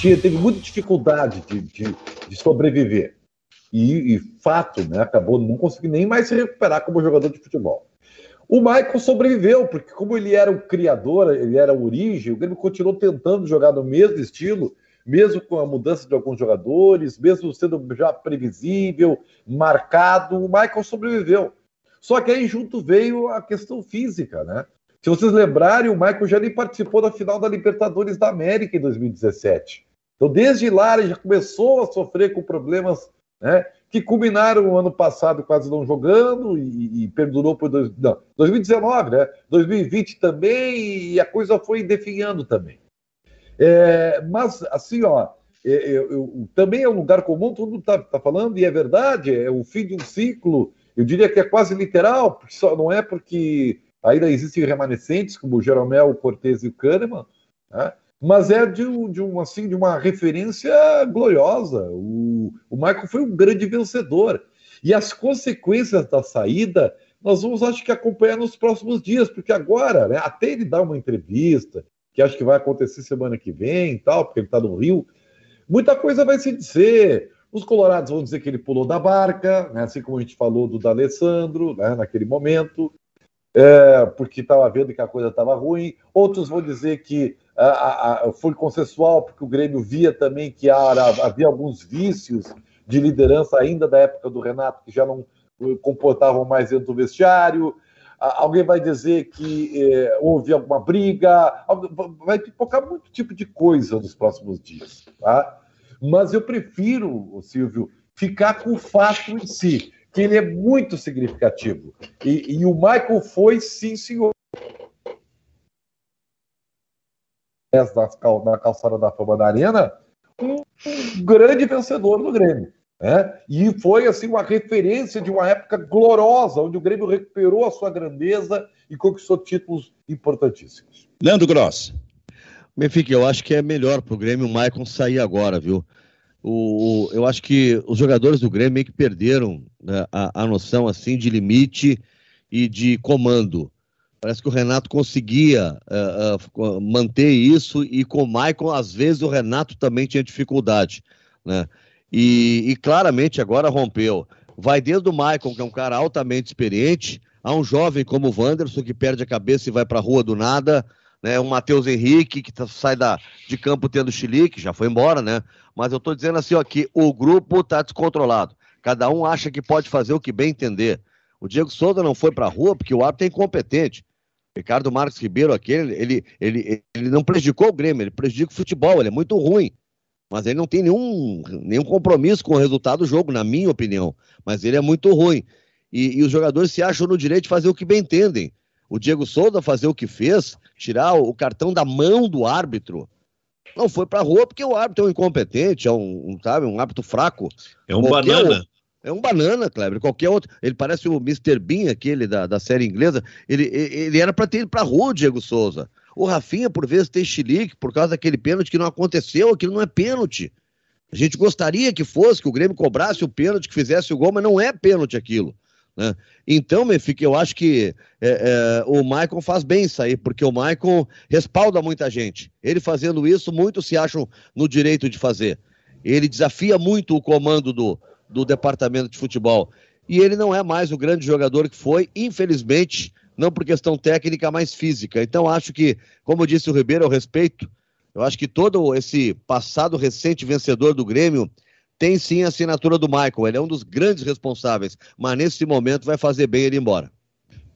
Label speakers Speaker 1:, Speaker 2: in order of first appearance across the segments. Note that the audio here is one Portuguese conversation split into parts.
Speaker 1: tinha, teve muita dificuldade de, de, de sobreviver. E, e, fato, né, acabou não conseguindo nem mais se recuperar como jogador de futebol. O Michael sobreviveu, porque como ele era o criador, ele era a origem, o Grêmio continuou tentando jogar no mesmo estilo, mesmo com a mudança de alguns jogadores, mesmo sendo já previsível, marcado, o Michael sobreviveu. Só que aí junto veio a questão física, né? Se vocês lembrarem, o Michael já nem participou da final da Libertadores da América em 2017. Então, desde lá, ele já começou a sofrer com problemas né, que culminaram o ano passado quase não jogando e, e perdurou por dois, não, 2019, né? 2020 também, e a coisa foi definhando também. É, mas, assim, ó, é, é, eu, eu, também é um lugar comum, todo mundo está tá falando, e é verdade, é o fim de um ciclo, eu diria que é quase literal, só não é porque ainda existem remanescentes, como o Jeromel, o Cortez e o Kahneman, né? Mas é de, de, um, assim, de uma referência gloriosa. O, o Michael foi um grande vencedor. E as consequências da saída nós vamos, acho que, acompanhar nos próximos dias, porque agora, né, até ele dar uma entrevista, que acho que vai acontecer semana que vem tal, porque ele está no Rio, muita coisa vai se dizer. Os colorados vão dizer que ele pulou da barca, né, assim como a gente falou do D'Alessandro, né, naquele momento é, porque estava vendo que a coisa estava ruim. Outros vão dizer que a, a, foi consensual, porque o Grêmio via também que havia alguns vícios de liderança ainda da época do Renato, que já não eh, comportavam mais dentro do vestiário. Alguém vai dizer que é, houve alguma briga, vai pipocar muito tipo de coisa nos próximos dias. Tá? Mas eu prefiro, Silvio, ficar com o fato em si que ele é muito significativo. E, e o Michael foi, sim, senhor. Na calçada da fama da Arena, um, grande vencedor do Grêmio. Né? E foi assim uma referência de uma época gloriosa, onde o Grêmio recuperou a sua grandeza e conquistou títulos importantíssimos.
Speaker 2: Leandro Gross.
Speaker 3: Benfica, eu acho que é melhor para o Grêmio o Maicon sair agora, viu? O, o, eu acho que os jogadores do Grêmio meio que perderam né, a, a noção assim de limite e de comando. Parece que o Renato conseguia uh, uh, manter isso e com o Maicon, às vezes, o Renato também tinha dificuldade. Né? E, e claramente agora rompeu. Vai desde o Maicon, que é um cara altamente experiente, a um jovem como o Wanderson, que perde a cabeça e vai para a rua do nada, né? O Matheus Henrique, que tá, sai da, de campo tendo chilique, já foi embora, né? Mas eu estou dizendo assim, ó, que o grupo está descontrolado. Cada um acha que pode fazer o que bem entender. O Diego Souza não foi para a rua porque o árbitro é incompetente. Ricardo Marques Ribeiro, aquele, ele, ele, ele não prejudicou o Grêmio, ele prejudica o futebol, ele é muito ruim. Mas ele não tem nenhum, nenhum compromisso com o resultado do jogo, na minha opinião. Mas ele é muito ruim. E, e os jogadores se acham no direito de fazer o que bem entendem o Diego Souza fazer o que fez, tirar o cartão da mão do árbitro. Não foi pra rua porque o árbitro é um incompetente, é um, um sabe, um árbitro fraco.
Speaker 2: É um Qualquer banana.
Speaker 3: É um banana, Kleber. Qualquer outro. Ele parece o Mr. Bean, aquele da, da série inglesa. Ele, ele era para ter ido pra rua, Diego Souza. O Rafinha, por vezes, tem chilique por causa daquele pênalti que não aconteceu. Aquilo não é pênalti. A gente gostaria que fosse, que o Grêmio cobrasse o pênalti, que fizesse o gol, mas não é pênalti aquilo. Né? Então, Benfica, eu acho que é, é, o Maicon faz bem isso aí, porque o Maicon respalda muita gente. Ele fazendo isso, muitos se acham no direito de fazer. Ele desafia muito o comando do, do departamento de futebol. E ele não é mais o grande jogador que foi, infelizmente, não por questão técnica, mas física. Então, acho que, como disse o Ribeiro, eu respeito. Eu acho que todo esse passado recente vencedor do Grêmio tem sim a assinatura do Michael. Ele é um dos grandes responsáveis, mas nesse momento vai fazer bem ele ir embora.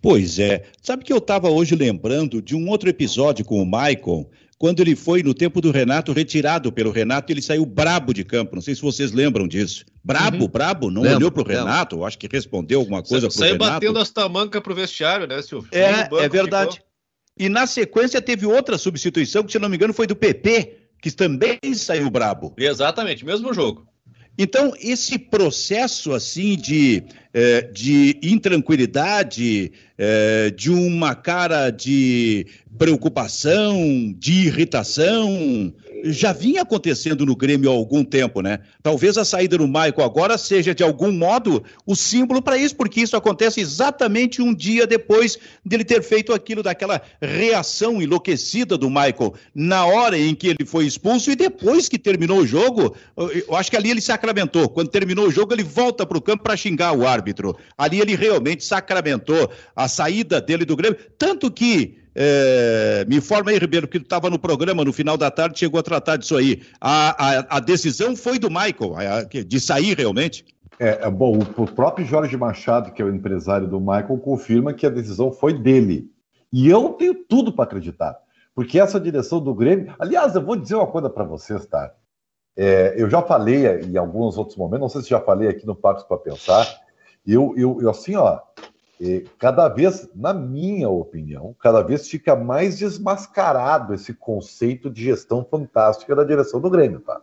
Speaker 2: Pois é. Sabe que eu estava hoje lembrando de um outro episódio com o Michael, quando ele foi, no tempo do Renato, retirado pelo Renato, ele saiu brabo de campo. Não sei se vocês lembram disso. Brabo, uhum. brabo, não lembro, olhou para o Renato, acho que respondeu alguma coisa para o Renato.
Speaker 4: Saiu batendo as tamancas pro vestiário, né, Silvio?
Speaker 2: É, é verdade. Ficou. E na sequência teve outra substituição, que se não me engano foi do PP, que também saiu brabo.
Speaker 4: Exatamente, mesmo jogo.
Speaker 2: Então, esse processo assim de é, de intranquilidade, é, de uma cara de preocupação, de irritação, já vinha acontecendo no Grêmio há algum tempo, né? Talvez a saída do Maico agora seja, de algum modo, o símbolo para isso, porque isso acontece exatamente um dia depois dele ter feito aquilo, daquela reação enlouquecida do Michael na hora em que ele foi expulso e depois que terminou o jogo, eu acho que ali ele sacramentou. Quando terminou o jogo, ele volta para o campo para xingar o árbitro. Ali ele realmente sacramentou a saída dele do Grêmio, tanto que é, me informa aí, Ribeiro, que estava no programa no final da tarde, chegou a tratar disso aí. A, a, a decisão foi do Michael, a, de sair realmente?
Speaker 1: É, é, bom, o próprio Jorge Machado, que é o empresário do Michael, confirma que a decisão foi dele. E eu tenho tudo para acreditar. Porque essa direção do Grêmio. Aliás, eu vou dizer uma coisa para vocês, tá? É, eu já falei em alguns outros momentos, não sei se já falei aqui no Pacos para Pensar. Eu, eu, eu, assim, ó, e cada vez, na minha opinião, cada vez fica mais desmascarado esse conceito de gestão fantástica da direção do Grêmio, tá?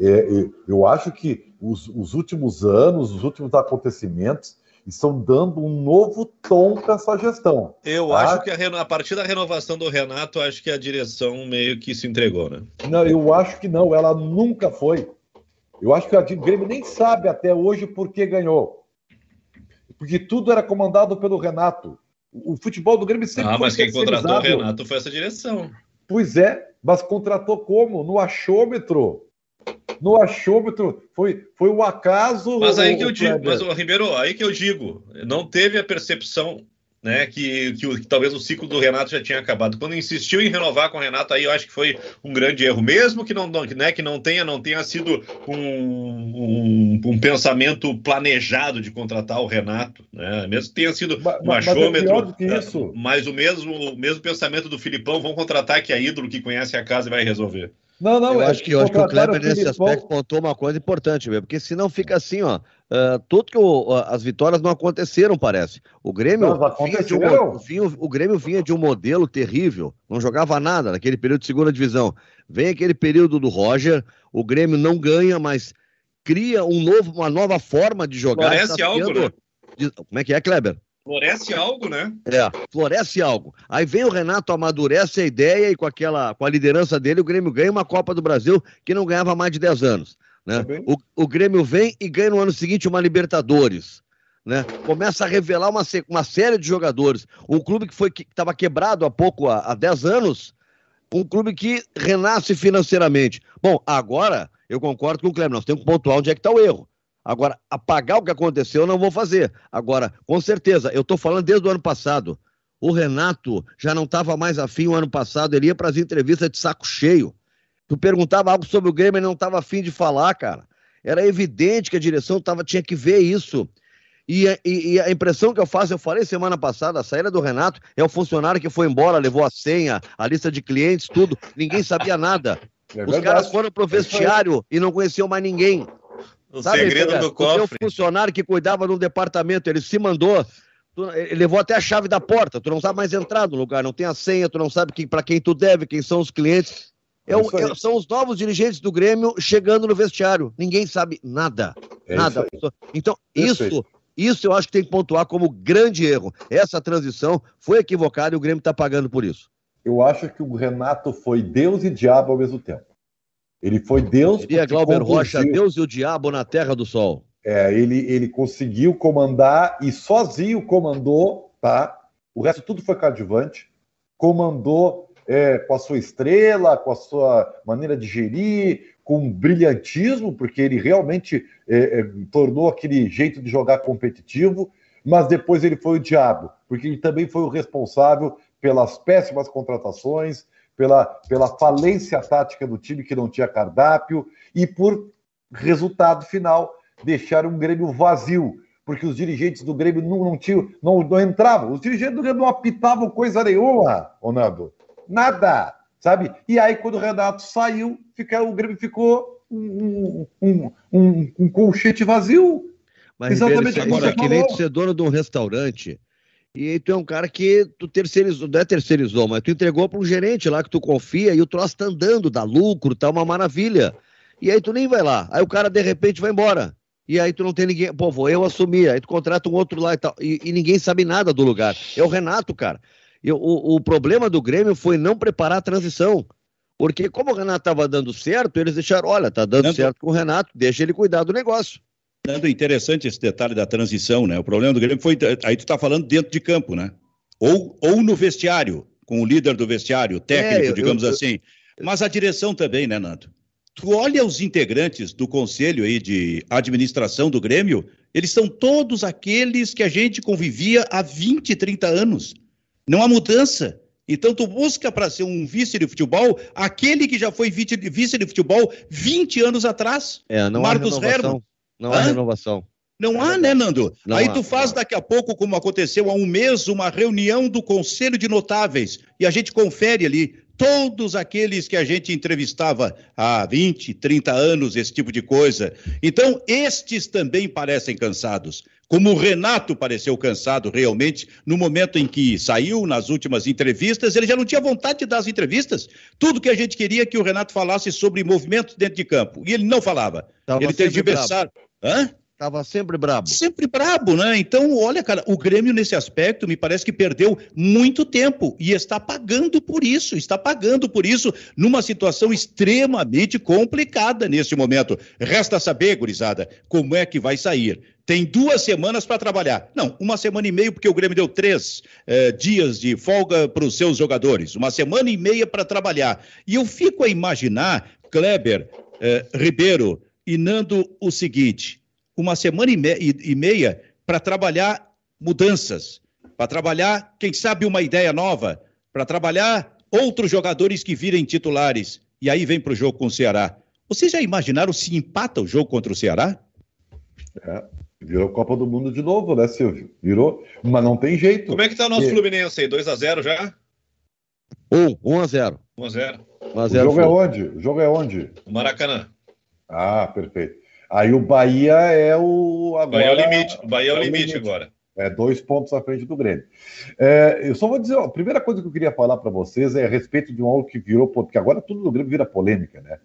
Speaker 1: É, eu acho que os, os, últimos anos, os últimos acontecimentos estão dando um novo tom para essa gestão.
Speaker 4: Eu tá? acho que a, a, partir da renovação do Renato, acho que a direção meio que se entregou, né?
Speaker 1: Não, eu acho que não, ela nunca foi. Eu acho que o Grêmio nem sabe até hoje por que ganhou porque tudo era comandado pelo Renato. O futebol do Grêmio sempre
Speaker 4: Ah, mas quem contratou o Renato foi essa direção.
Speaker 1: Pois é, mas contratou como? No achômetro. No achômetro foi, foi o acaso.
Speaker 4: Mas aí que eu digo, mas o Ribeiro, aí que eu digo, não teve a percepção né, que, que, que, talvez o ciclo do Renato já tinha acabado. Quando insistiu em renovar com o Renato, aí eu acho que foi um grande erro, mesmo que não, né, que não tenha não tenha sido um, um, um pensamento planejado de contratar o Renato, né, mesmo que tenha sido mas, um achômetro, mas, é mas o mesmo o mesmo pensamento do Filipão, vão contratar que é ídolo que conhece a casa e vai resolver.
Speaker 3: Não, não, eu é acho que, eu acho que o Kleber nesse Filipão... aspecto pontou uma coisa importante, mesmo, porque senão fica assim, ó, uh, tudo que o, as vitórias não aconteceram, parece. O Grêmio, vinha de um, vinha, o Grêmio vinha de um modelo terrível, não jogava nada naquele período de segunda divisão. Vem aquele período do Roger, o Grêmio não ganha, mas cria um novo, uma nova forma de jogar.
Speaker 4: Parece tá algo, né?
Speaker 3: Como é que é, Kleber?
Speaker 4: Floresce algo, né?
Speaker 3: É, floresce algo. Aí vem o Renato, amadurece a ideia e com aquela, com a liderança dele, o Grêmio ganha uma Copa do Brasil que não ganhava há mais de 10 anos. Né? Tá o, o Grêmio vem e ganha no ano seguinte uma Libertadores. Né? Começa a revelar uma, uma série de jogadores. Um clube que foi que estava quebrado há pouco, há, há 10 anos, um clube que renasce financeiramente. Bom, agora eu concordo com o Cleber, nós temos que pontuar onde é que está o erro. Agora, apagar o que aconteceu eu não vou fazer. Agora, com certeza, eu estou falando desde o ano passado. O Renato já não estava mais afim o ano passado, ele ia para as entrevistas de saco cheio. Tu perguntava algo sobre o Grêmio, ele não estava afim de falar, cara. Era evidente que a direção tava, tinha que ver isso. E, e, e, a impressão que eu faço, eu falei semana passada, a saída do Renato é o funcionário que foi embora, levou a senha, a lista de clientes, tudo. Ninguém sabia nada. É Os caras foram pro vestiário e não conheciam mais ninguém.
Speaker 4: O Sabe, segredo cara, do cofre. O
Speaker 3: funcionário que cuidava de um departamento, ele se mandou, tu, ele levou até a chave da porta, tu não sabe mais entrar no lugar, não tem a senha, tu não sabe que, para quem tu deve, quem são os clientes. É, é, é são os novos dirigentes do Grêmio chegando no vestiário. Ninguém sabe nada. É nada. Isso então, isso, isso eu acho que tem que pontuar como grande erro. Essa transição foi equivocada e o Grêmio está pagando por isso.
Speaker 1: Eu acho que o Renato foi Deus e diabo ao mesmo tempo. Ele foi Deus.
Speaker 3: Seria Glauber conduziu... Rocha, Deus e o diabo na terra do sol.
Speaker 1: É, ele, ele conseguiu comandar e sozinho comandou, tá? O resto tudo foi coadjuvante. Comandou é, com a sua estrela, com a sua maneira de gerir, com brilhantismo, porque ele realmente é, é, tornou aquele jeito de jogar competitivo, mas depois ele foi o diabo, porque ele também foi o responsável pelas péssimas contratações, pela, pela falência tática do time que não tinha cardápio e por resultado final deixar um Grêmio vazio, porque os dirigentes do Grêmio não, não tinham, não, não entravam, os dirigentes do Grêmio não apitavam coisa nenhuma, Ronaldo, nada, sabe? E aí quando o Renato saiu, fica, o Grêmio ficou um, um, um, um colchete vazio.
Speaker 3: Mas Exatamente Ribeiro, agora, que nem ser dono de um restaurante e tu é um cara que tu terceirizou, não é terceirizou, mas tu entregou para um gerente lá que tu confia e o troço tá andando, dá lucro, tá uma maravilha. E aí tu nem vai lá. Aí o cara de repente vai embora. e aí tu não tem ninguém. Pô, vou eu assumir, aí tu contrata um outro lá e tal. E, e ninguém sabe nada do lugar. É o Renato, cara. E o, o problema do Grêmio foi não preparar a transição. Porque como o Renato estava dando certo, eles deixaram, olha, tá dando certo com o Renato, deixa ele cuidar do negócio.
Speaker 2: Dando interessante esse detalhe da transição, né? O problema do Grêmio foi, aí tu tá falando dentro de campo, né? Ou, ou no vestiário, com o líder do vestiário, o técnico, é, eu, digamos eu, assim. Mas a direção também, né, Nando? Tu olha os integrantes do conselho aí de administração do Grêmio, eles são todos aqueles que a gente convivia há 20, 30 anos. Não há mudança. Então tu busca para ser um vice de futebol aquele que já foi vice de futebol 20 anos atrás.
Speaker 3: É, não Marcos há renovação. Não há renovação.
Speaker 2: Não há, né, Nando? Não Aí há, tu faz daqui a pouco, como aconteceu há um mês, uma reunião do Conselho de Notáveis e a gente confere ali todos aqueles que a gente entrevistava há 20, 30 anos, esse tipo de coisa. Então, estes também parecem cansados. Como o Renato pareceu cansado realmente no momento em que saiu nas últimas entrevistas, ele já não tinha vontade de dar as entrevistas. Tudo que a gente queria é que o Renato falasse sobre movimentos dentro de campo. E ele não falava. Tava ele adversário.
Speaker 3: Hã? Tava sempre brabo.
Speaker 2: Sempre brabo, né? Então, olha, cara, o Grêmio nesse aspecto me parece que perdeu muito tempo e está pagando por isso, está pagando por isso numa situação extremamente complicada nesse momento. Resta saber, gurizada, como é que vai sair. Tem duas semanas para trabalhar. Não, uma semana e meia, porque o Grêmio deu três eh, dias de folga para os seus jogadores. Uma semana e meia para trabalhar. E eu fico a imaginar, Kleber, eh, Ribeiro e Nando, o seguinte uma semana e, me e meia para trabalhar mudanças, para trabalhar, quem sabe, uma ideia nova, para trabalhar outros jogadores que virem titulares. E aí vem para o jogo com o Ceará. Vocês já imaginaram se empata o jogo contra o Ceará?
Speaker 1: É, virou Copa do Mundo de novo, né, Silvio? Virou, mas não tem jeito.
Speaker 4: Como é que tá o nosso Fluminense aí? 2x0 já?
Speaker 3: 1, 1x0.
Speaker 4: 1x0.
Speaker 1: O jogo é onde? O jogo é onde?
Speaker 4: O Maracanã.
Speaker 1: Ah, perfeito. Aí o Bahia é o.
Speaker 4: Agora, Bahia é o limite. O Bahia é o, é limite, limite, agora.
Speaker 1: É dois pontos à frente do Grêmio. É, eu só vou dizer, ó, a primeira coisa que eu queria falar para vocês é a respeito de um algo que virou, porque agora tudo no Grêmio vira polêmica, né?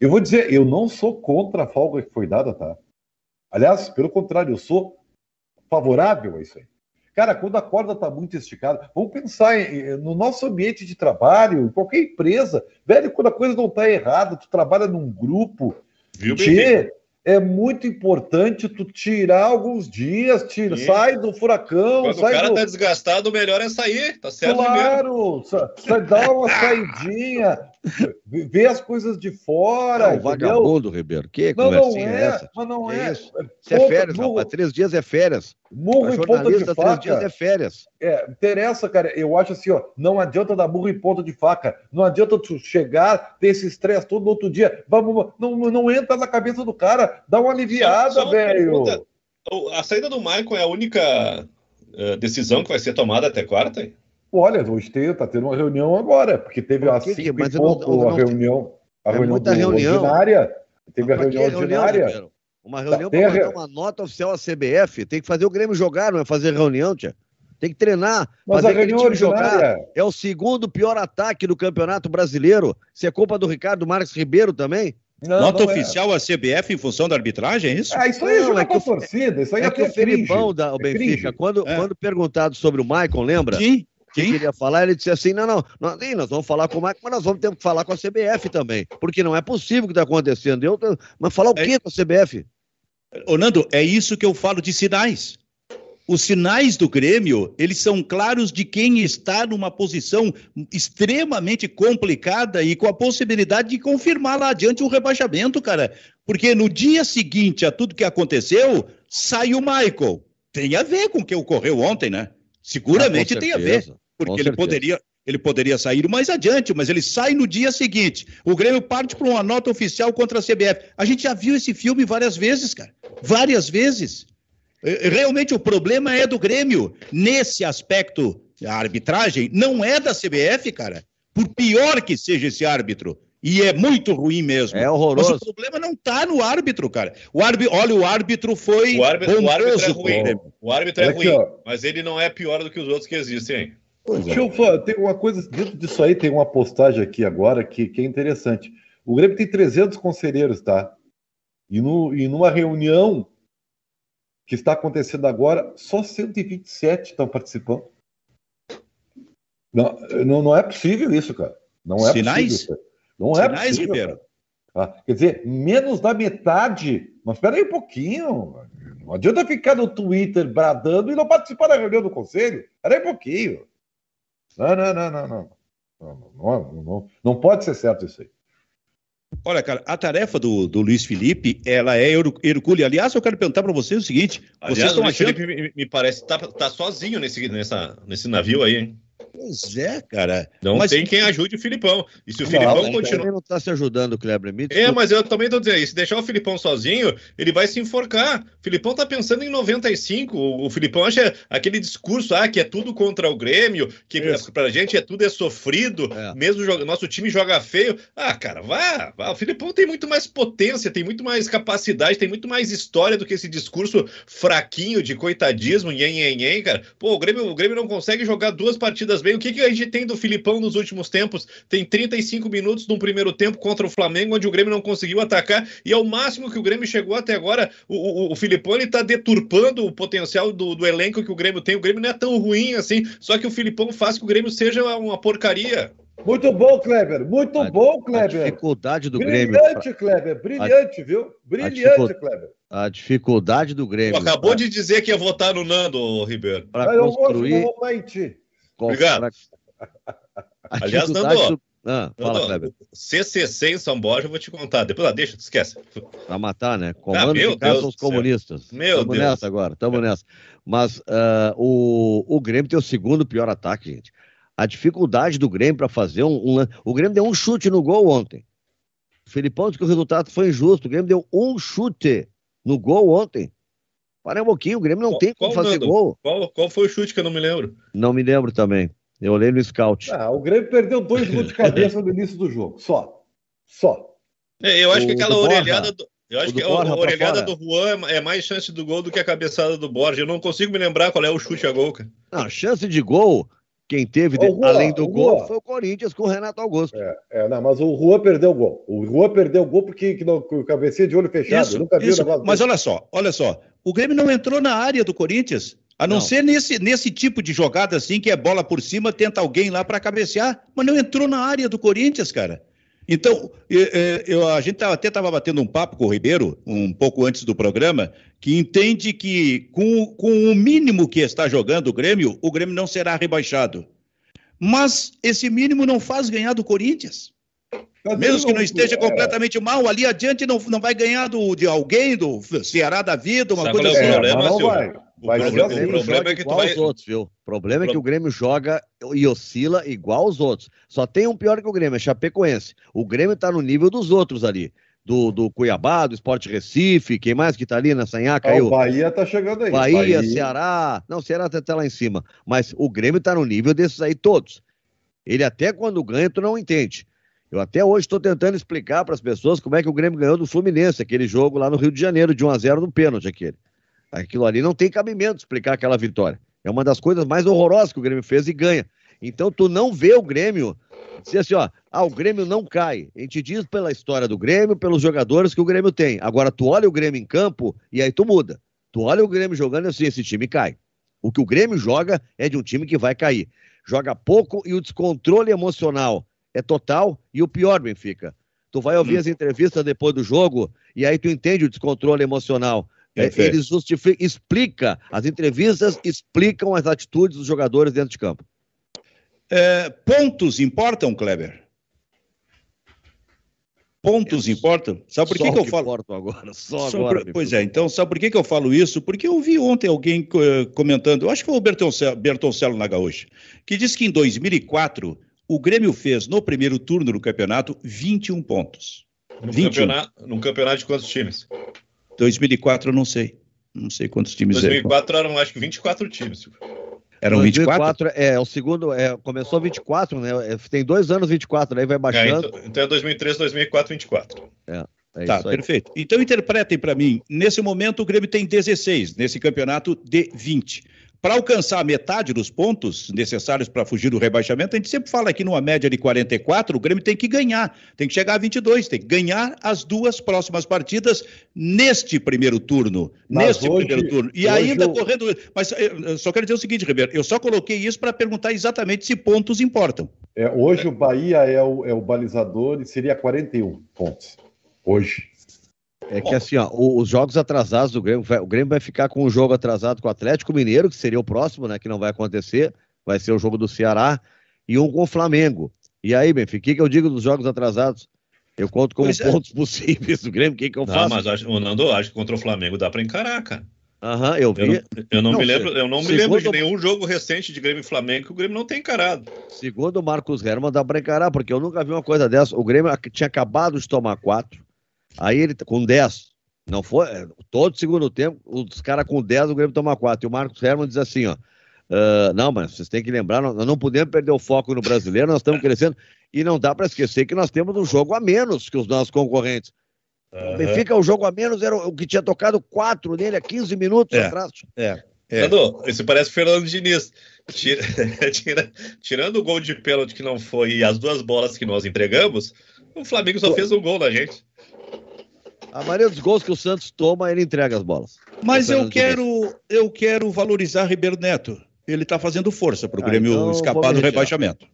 Speaker 1: Eu vou dizer, eu não sou contra a folga que foi dada, tá? Aliás, pelo contrário, eu sou favorável a isso aí. Cara, quando a corda está muito esticada, vamos pensar em, no nosso ambiente de trabalho, em qualquer empresa, velho, quando a coisa não está errada, tu trabalha num grupo, Viu, tchê, é muito importante tu tirar alguns dias, tira, sai do furacão.
Speaker 4: Quando
Speaker 1: sai
Speaker 4: o cara
Speaker 1: do...
Speaker 4: tá desgastado, o melhor é sair, tá certo
Speaker 1: Claro, sai, dá uma saidinha, vê as coisas de fora.
Speaker 3: Não, vagabundo, Ribeiro, que
Speaker 1: não, não é, é essa? Mas não é.
Speaker 3: Isso, isso é férias, rapaz, três dias é férias.
Speaker 1: Murro em ponta de faca. Três
Speaker 3: dias é férias.
Speaker 1: É, interessa, cara. Eu acho assim, ó, não adianta dar burro em ponta de faca. Não adianta tu chegar, ter esse estresse todo no outro dia. Vamos, não, não entra na cabeça do cara. Dá uma aliviada, velho.
Speaker 4: A saída do Michael é a única uh, decisão que vai ser tomada até quarta?
Speaker 1: Olha, hoje tem, tá tendo uma reunião agora, porque teve a cinco mas pouco, não, não, a reunião, a é reunião,
Speaker 3: reunião
Speaker 1: ordinária. Teve a reunião ordinária.
Speaker 3: Reunião, uma reunião para mandar uma nota oficial à CBF. Tem que fazer o Grêmio jogar, não é fazer reunião, tia. Tem que treinar,
Speaker 1: Mas fazer aquele time jogar.
Speaker 3: É o segundo pior ataque do Campeonato Brasileiro. Isso é culpa do Ricardo Marques Ribeiro também?
Speaker 2: Não, Nota não é. oficial é. à CBF em função da arbitragem, é isso?
Speaker 1: Ah, isso aí não, é que o, torcida, isso aí é,
Speaker 3: é que o Felipão da o é Benfica, quando, é. quando perguntado sobre o Maicon, lembra?
Speaker 2: Sim.
Speaker 3: Que queria falar, ele disse assim: não, não, nós, nós vamos falar com o Maicon, mas nós vamos ter que falar com a CBF também, porque não é possível o que está acontecendo. Eu, mas falar o quê com a CBF?
Speaker 2: Ô, Nando, é isso que eu falo de sinais. Os sinais do Grêmio, eles são claros de quem está numa posição extremamente complicada e com a possibilidade de confirmar lá adiante o rebaixamento, cara. Porque no dia seguinte a tudo que aconteceu, sai o Michael. Tem a ver com o que ocorreu ontem, né? Seguramente ah, tem a ver. Porque ele poderia, ele poderia sair mais adiante, mas ele sai no dia seguinte. O Grêmio parte para uma nota oficial contra a CBF. A gente já viu esse filme várias vezes, cara. Várias vezes. É, realmente o problema é do Grêmio. Nesse aspecto, a arbitragem não é da CBF, cara. Por pior que seja esse árbitro. E é muito ruim mesmo.
Speaker 3: É horroroso.
Speaker 2: Mas o problema não está no árbitro, cara. O árbitro, olha, o árbitro foi.
Speaker 4: O árbitro, o árbitro é ruim. O árbitro é, ruim, mas ele não é pior do que os outros que existem, hein?
Speaker 1: Pois Deixa é. eu falar, tem uma coisa, dentro disso aí tem uma postagem aqui agora que, que é interessante. O Grêmio tem 300 conselheiros, tá? E, no, e numa reunião que está acontecendo agora, só 127 estão participando. Não, não, não é possível isso, cara. Não é
Speaker 2: Sinais?
Speaker 1: possível. Não é
Speaker 2: Sinais,
Speaker 1: possível.
Speaker 2: Ribeiro.
Speaker 1: cara. Ah, quer dizer, menos da metade. Mas espera aí um pouquinho. Não adianta ficar no Twitter bradando e não participar da reunião do conselho. Espera aí um pouquinho. Não, não, não, não, não. Não, não, não, pode ser certo isso aí.
Speaker 2: Olha, cara, a tarefa do, do Luiz Felipe, ela é her- hercúlea. Aliás, eu quero perguntar para vocês o seguinte: vocês
Speaker 4: Aliás, o
Speaker 2: estão
Speaker 4: Luiz
Speaker 2: achando.
Speaker 4: Felipe me, me parece que tá, tá sozinho nesse, nessa, nesse navio aí, hein?
Speaker 2: Pois é, cara.
Speaker 4: Não
Speaker 2: Mas-
Speaker 4: tem quem ajude o Filipão. E se o
Speaker 1: Não,
Speaker 4: Filipão continuar.
Speaker 3: Não está se ajudando o Kleber. Me
Speaker 4: É, mas eu também tô dizendo, se deixar o Filipão sozinho, ele vai se enforcar. O Filipão tá pensando em 95. O, o Filipão acha aquele discurso, ah, que é tudo contra o Grêmio, que
Speaker 2: Isso.
Speaker 4: pra gente é tudo é sofrido,
Speaker 3: É.
Speaker 4: mesmo joga- nosso time joga feio. Ah, cara, vá, vá. O Filipão tem muito mais potência, tem muito mais capacidade, tem muito mais história do que esse discurso fraquinho de coitadismo, nhen, nhen, nhen, cara. Pô, o Grêmio, o Grêmio não consegue jogar duas partidas bem. O que, que a gente tem do Filipão nos últimos tempos? Tem 35 minutos no primeiro tempo contra o Flamengo, onde o Grêmio não conseguiu atacar, e é o máximo que o Grêmio chegou até agora. O, o, o Filipão ele tá deturpando o potencial do, do elenco que o Grêmio tem. O Grêmio não é tão ruim assim, só que o Filipão faz que o Grêmio seja uma porcaria.
Speaker 1: Muito bom, Kleber. Muito
Speaker 3: A-
Speaker 1: bom,
Speaker 3: A
Speaker 1: Kleber.
Speaker 3: dificuldade do Grêmio.
Speaker 1: Brilhante, Kleber. Brilhante, viu? Brilhante,
Speaker 3: dificu-
Speaker 1: Kleber.
Speaker 3: A dificuldade do Grêmio.
Speaker 4: acabou
Speaker 3: pra-
Speaker 4: de dizer que ia votar no Nando, Ribeiro.
Speaker 3: Para
Speaker 1: Mas eu gosto de
Speaker 3: construir.
Speaker 4: Obrigado. Aliás,
Speaker 3: dificuldade
Speaker 4: Nando,
Speaker 3: do- Ah, fala,
Speaker 4: Nando,
Speaker 3: Kleber.
Speaker 4: CCC em São Borja, eu vou te contar. Depois, ah, deixa, esquece.
Speaker 3: Pra matar, né? Comando
Speaker 4: meu
Speaker 3: de casa
Speaker 4: Deus
Speaker 3: são os
Speaker 4: do céu.
Speaker 3: comunistas.
Speaker 4: Meu
Speaker 3: tamo
Speaker 4: Deus.
Speaker 3: nessa agora, tamo nessa. Mas ah, o, o Grêmio tem o segundo pior ataque, gente. A dificuldade do Grêmio para fazer um, um O Grêmio deu um chute no gol ontem. O Felipão disse que o resultado foi injusto. O Grêmio deu um chute no gol ontem. Para um pouquinho, o Grêmio não
Speaker 4: Qual-
Speaker 3: tem como
Speaker 4: qual,
Speaker 3: fazer
Speaker 4: Nando?
Speaker 3: gol.
Speaker 4: Qual, qual foi o chute que eu não me lembro?
Speaker 3: Não me lembro também. Eu olhei no scout.
Speaker 1: Ah, o Grêmio perdeu dois gols de cabeça no início do jogo. Só. Só.
Speaker 4: É, eu acho
Speaker 3: O
Speaker 4: que aquela
Speaker 3: do
Speaker 4: orelhada do. Eu acho
Speaker 3: do
Speaker 4: que a, orelhada do Juan é mais chance do gol do que a cabeçada do Borja. Eu não consigo me lembrar qual é o chute a gol, cara.
Speaker 3: Não, chance de gol, quem teve, de-
Speaker 1: Juan,
Speaker 3: além do gol,
Speaker 1: Juan.
Speaker 3: foi o Corinthians com o Renato Augusto.
Speaker 1: É, não, mas o Rua perdeu o gol. O Rua perdeu o gol porque que não, com cabecinha de olho fechado.
Speaker 2: Isso,
Speaker 1: Eu nunca vi
Speaker 2: isso.
Speaker 1: o negócio
Speaker 2: Mas olha só, olha só. O Grêmio não entrou na área do Corinthians. A não,
Speaker 3: Não.
Speaker 2: ser nesse, nesse tipo de jogada assim, que é bola por cima, tenta alguém lá para cabecear, mas não entrou na área do Corinthians, cara. Então, eu- a gente até estava batendo um papo com o Ribeiro, um pouco antes do programa, que entende que com, com o mínimo que está jogando o Grêmio, o Grêmio não será rebaixado. Mas esse mínimo não faz ganhar do Corinthians. Mesmo que não esteja
Speaker 1: é,
Speaker 2: completamente mal, ali adiante não, não vai ganhar do, de alguém, do Ceará da vida, uma
Speaker 4: Sabe
Speaker 2: coisa
Speaker 4: é o
Speaker 2: assim.
Speaker 4: problema,
Speaker 1: mas não
Speaker 4: Silvio?
Speaker 1: vai.
Speaker 4: O
Speaker 1: Vai
Speaker 4: problema-
Speaker 3: o
Speaker 4: problema é que tu
Speaker 3: igual
Speaker 4: vai-
Speaker 3: aos outros, viu? O problema é que o Grêmio joga e oscila igual aos outros. Só tem um pior que o Grêmio, é Chapecoense. O Grêmio tá no nível dos outros ali. Do, do Cuiabá, do Esporte Recife, quem mais que tá ali na Sanhaca?
Speaker 1: Ah, o Bahia tá chegando aí.
Speaker 3: Bahia, Ceará. Não, Ceará tá até lá em cima. Mas o Grêmio tá no nível desses aí todos. Ele até quando ganha, tu não entende. Eu até hoje estou tentando explicar para as pessoas como é que o Grêmio ganhou do Fluminense, aquele jogo lá no Rio de Janeiro, de 1 a 0 no pênalti aquele. Aquilo ali não tem cabimento explicar aquela vitória. É uma das coisas mais horrorosas que o Grêmio fez e ganha. Então tu não vê o Grêmio dizer assim, ó, ah, o Grêmio não cai. A gente diz pela história do Grêmio, pelos jogadores que o Grêmio tem. Agora tu olha o Grêmio em campo e aí tu muda. Tu olha o Grêmio jogando assim, esse time cai. O que o Grêmio joga é de um time que vai cair. Joga pouco e o descontrole emocional é total. E o pior, Benfica, tu vai ouvir
Speaker 2: Hum.
Speaker 3: as entrevistas depois do jogo e aí tu entende o descontrole emocional. É,
Speaker 2: Perfeito.
Speaker 3: ele justifica, explica, as entrevistas explicam as atitudes dos jogadores dentro de campo.
Speaker 2: É, pontos importam, Kleber? Pontos importam? Sabe por que, que eu falo?
Speaker 3: agora, só,
Speaker 2: Só
Speaker 3: agora.
Speaker 2: por- pois é, então, sabe por que, que eu falo isso? Porque eu vi ontem alguém eh, comentando, eu acho que foi o Bertoncello, Bertoncello na Gaúcha, que disse que em 2004 o Grêmio fez no primeiro turno do campeonato 21 pontos.
Speaker 4: Num
Speaker 2: 21.
Speaker 4: campeonato, num campeonato de quantos times?
Speaker 2: 2004 eu não sei. Não sei quantos times eram.
Speaker 4: 2004 eram, acho que 24 times.
Speaker 2: Eram 24?
Speaker 3: 2004 é, o segundo, é, começou 24, né? É, Tem dois anos 24, aí vai
Speaker 4: É,
Speaker 3: baixando.
Speaker 4: então, então é 2003, 2004, 24.
Speaker 3: É,
Speaker 2: Tá,
Speaker 3: isso aí.
Speaker 2: perfeito. Então interpretem para mim, nesse momento o Grêmio tem 16, nesse campeonato de 20. Para alcançar a metade dos pontos necessários para fugir do rebaixamento, a gente sempre fala aqui numa média de 44, o Grêmio tem que ganhar, tem que chegar a 22, tem que ganhar as duas próximas partidas neste primeiro turno, mas neste hoje, primeiro turno. E ainda eu... correndo, mas eh, eu só quero dizer o seguinte, Ribeiro, eu só coloquei isso para perguntar exatamente se pontos importam.
Speaker 1: É, hoje o Bahia é o, é o balizador e seria 41 pontos. Hoje.
Speaker 3: É que assim, ó, os jogos atrasados do Grêmio, o Grêmio vai ficar com o jogo atrasado com o Atlético Mineiro, que seria o próximo, né? Que não vai acontecer, vai ser o jogo do Ceará, e um com o Flamengo. E aí, Benfica, o que, que eu digo dos jogos atrasados? Eu conto como pois é. pontos é. possíveis do Grêmio, o que, que eu faço? Não,
Speaker 4: mas acho, o Nando, acho que contra o Flamengo dá para encarar, cara.
Speaker 3: Aham, eu vi. Eu
Speaker 4: não, eu não, não me lembro, eu não me lembro de nenhum jogo recente de Grêmio e Flamengo que o Grêmio não tem encarado.
Speaker 3: Segundo o Marcos Herman, dá para encarar, porque eu nunca vi uma coisa dessa. O Grêmio tinha acabado de tomar quatro, aí ele com 10. Não foi. É, todo segundo tempo, os caras com 10, o Grêmio toma 4. E o Marcos Herman diz assim, ó. Uh, não, mas vocês têm que lembrar, nós não podemos perder o foco no brasileiro, nós estamos crescendo. E não dá para esquecer que nós temos um jogo a menos que os nossos concorrentes. Uhum. O Benfica, o jogo a menos era o que tinha tocado 4 nele há 15 minutos
Speaker 2: é,
Speaker 3: atrás.
Speaker 2: É. É.
Speaker 4: Nando, isso parece Fernando Diniz. Tira, tira, tirando o gol de pênalti que não foi e as duas bolas que nós entregamos, o Flamengo só fez um gol na gente.
Speaker 3: A maioria dos gols que o Santos toma, ele entrega as bolas.
Speaker 2: Mas eu quero, eu quero valorizar Ribeiro Neto. Ele está fazendo força para o ah, Grêmio então escapar do rebaixamento.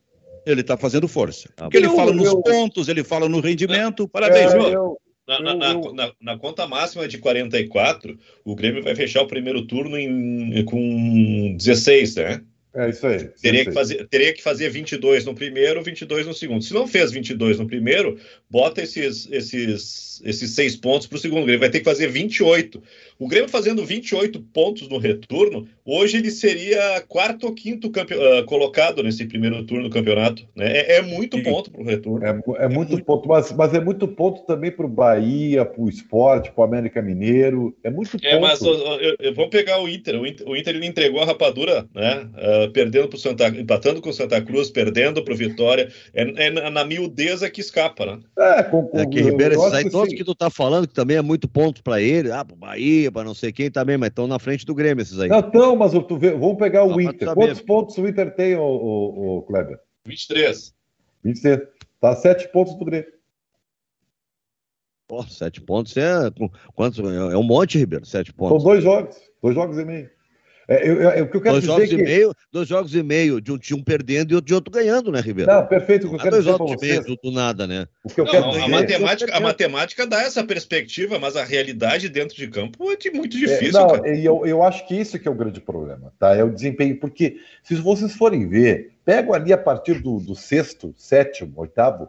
Speaker 2: Ele está fazendo força. Ah, Porque ele eu, fala nos eu, pontos, ele fala no rendimento. Parabéns, é, eu,
Speaker 4: na, na, na, na, conta máxima de 44, o Grêmio vai fechar o primeiro turno em, com 16, né?
Speaker 1: É isso aí.
Speaker 4: Teria que, fazer, teria que fazer 22 no primeiro, 22 no segundo. Se não fez 22 no primeiro, bota esses, esses, esses seis pontos para o segundo. Grêmio vai ter que fazer 28. O Grêmio fazendo 28 pontos no retorno, hoje ele seria quarto ou quinto uh, colocado nesse primeiro turno do campeonato. Né? É, é muito Sim. ponto para o retorno.
Speaker 1: É, é, é muito, muito, ponto, mas, mas é muito ponto também para o Bahia, para o esporte, para o América Mineiro. É muito ponto. É, mas
Speaker 4: vamos pegar o Inter. O Inter, o Inter ele entregou a rapadura, né? Uh, perdendo para Santa, empatando com o Santa Cruz, perdendo para o Vitória, é, é, na miudeza que escapa, né?
Speaker 3: É, com, com, é que Ribeiro, esses aí, todos que tu tá falando, que também é muito ponto para ele, ah, para Bahia, para não sei quem também, mas estão na frente do Grêmio esses aí.
Speaker 1: Não, estão, mas tu vê, vamos pegar o Inter. Quantos pontos o Inter tem, o, o, o Kleber?
Speaker 4: 23.
Speaker 1: 23. Tá sete pontos do Grêmio.
Speaker 3: Pô, sete pontos é. Quantos, é um monte, Ribeiro, sete pontos.
Speaker 1: São dois jogos, dois jogos e meio. É, eu, eu, o que eu quero
Speaker 3: dois
Speaker 1: dizer
Speaker 3: jogos
Speaker 1: que...
Speaker 3: e meio, dois jogos e meio de um, de um perdendo e de outro ganhando, né, Ribeiro?
Speaker 1: Não, perfeito. O que eu quero
Speaker 3: dois
Speaker 1: dizer
Speaker 3: jogos e meio do, do, nada, né?
Speaker 4: O que eu não, quero dizer... a, matemática, a matemática dá essa perspectiva, mas a realidade dentro de campo é muito é, difícil. É,
Speaker 1: não, eu, eu acho que isso que é o grande problema, tá? É o desempenho, porque se vocês forem ver, pego ali a partir do, do sexto, sétimo, oitavo,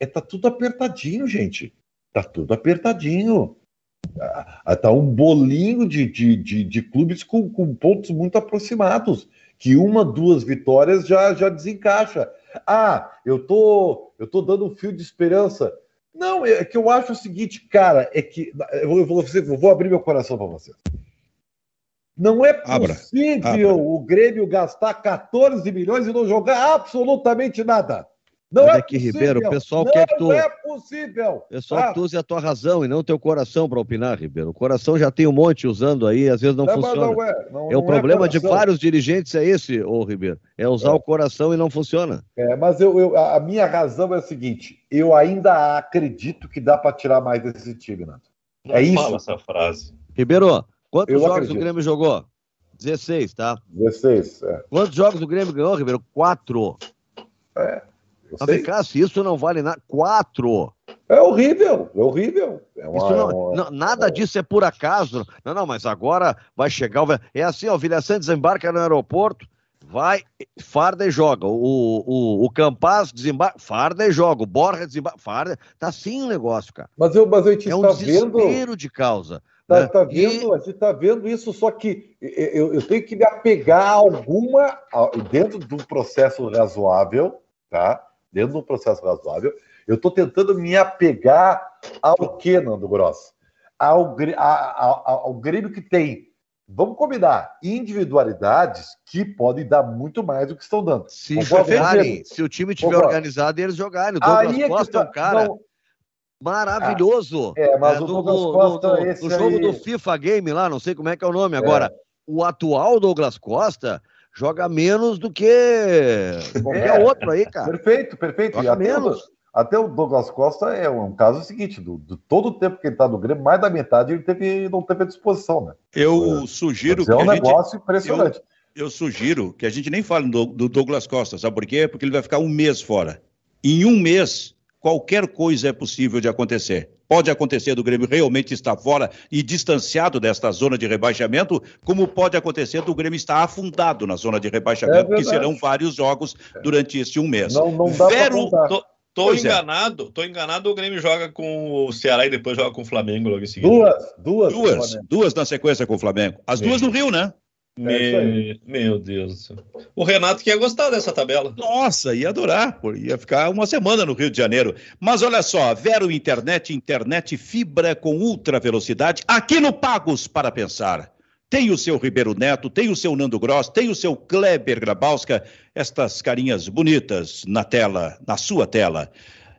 Speaker 1: é, tá tudo apertadinho, gente. Tá tudo apertadinho. Está um bolinho de, de, de, de clubes com, com, pontos muito aproximados, que uma, duas vitórias já, já desencaixa. Ah, eu tô, eu tô dando um fio de esperança. Não, é que eu acho o seguinte, cara, é que eu vou, eu vou abrir meu coração para vocês. Não é possível abra, abra. o Grêmio gastar 14 milhões e não jogar absolutamente nada. Não Mas é, é que,
Speaker 3: possível. Ribeiro, o pessoal não quer que tu.
Speaker 1: Não é possível.
Speaker 3: Pessoal ah. que tu use a tua razão e não o teu coração para opinar, Ribeiro. O coração já tem um monte usando aí, às vezes não, não funciona. Não é, não, é o é problema é de vários dirigentes é esse, ô Ribeiro. É usar é. o coração e não funciona.
Speaker 1: É, mas eu, eu, a minha razão é a seguinte: eu ainda acredito que dá para tirar mais desse time, Nato.
Speaker 4: é isso. Fala essa frase.
Speaker 3: Ribeiro, quantos eu jogos acredito. o Grêmio jogou? 16, tá?
Speaker 1: 16, é.
Speaker 3: Quantos jogos o Grêmio ganhou, Ribeiro? Quatro. É. Vem cá, se isso não vale nada. Quatro!
Speaker 1: É horrível, é horrível. É
Speaker 3: uma, não, uma, não, nada disso é por acaso. Não, não, mas agora vai chegar. O... É assim, ó, o Vilha Santos desembarca no aeroporto, vai, farda e joga. O, o, o Campaz desembarca, farda e joga. O Borja desembarca, farda. Tá assim o negócio, cara.
Speaker 1: Mas eu, mas eu te
Speaker 3: é um
Speaker 1: tá
Speaker 3: desespero vendo... de causa.
Speaker 1: Tá, né? tá vendo, e... a gente tá vendo isso, só que eu, eu tenho que me apegar a alguma, dentro de um processo razoável, tá? Dentro de um processo razoável. Eu estou tentando me apegar ao que, Nando Gross? Ao, ao, ao Grêmio que tem, vamos combinar, individualidades que podem dar muito mais do que estão dando.
Speaker 3: Se jogarem, se o time estiver organizado, eles jogarem. O Douglas Aí é Costa é um cara... Não, maravilhoso.
Speaker 1: Ah, é, mas é, o Douglas Costa,
Speaker 3: no, no, no jogo aí... do FIFA Game lá, não sei como é que é o nome agora. o atual Douglas Costa joga menos do que qualquer é, outro aí, cara.
Speaker 1: Perfeito, perfeito. Joga até menos. O, até o Douglas Costa é um caso seguinte, do, do, todo o tempo que ele está no Grêmio, mais da metade ele teve, não teve à disposição, né?
Speaker 2: Eu é, sugiro
Speaker 1: que é um negócio gente, impressionante.
Speaker 2: Eu, eu, sugiro que a gente nem fale do, do Douglas Costa, sabe por quê? Porque ele vai ficar um mês fora. Em um mês, qualquer coisa é possível de acontecer. Pode acontecer do Grêmio realmente estar fora e distanciado desta zona de rebaixamento, como pode acontecer do Grêmio estar afundado na zona de rebaixamento, é que serão vários jogos durante este um mês.
Speaker 1: Não, não dá
Speaker 4: Vero, tô, tô é. enganado, é. tô enganado, o Grêmio joga com o Ceará e depois joga com o Flamengo logo em seguida.
Speaker 2: Duas, duas. Duas, duas na sequência com o Flamengo. As duas no Rio, né?
Speaker 4: É meu Deus do céu. O Renato que ia gostar dessa tabela.
Speaker 2: Nossa, ia adorar, ia ficar uma semana no Rio de Janeiro. Mas olha só, Vero Internet, internet fibra com ultra velocidade, aqui no Pagos para Pensar. Tem o seu Ribeiro Neto, tem o seu Nando Gross, tem o seu Kleber Grabowska, estas carinhas bonitas na tela, na sua tela.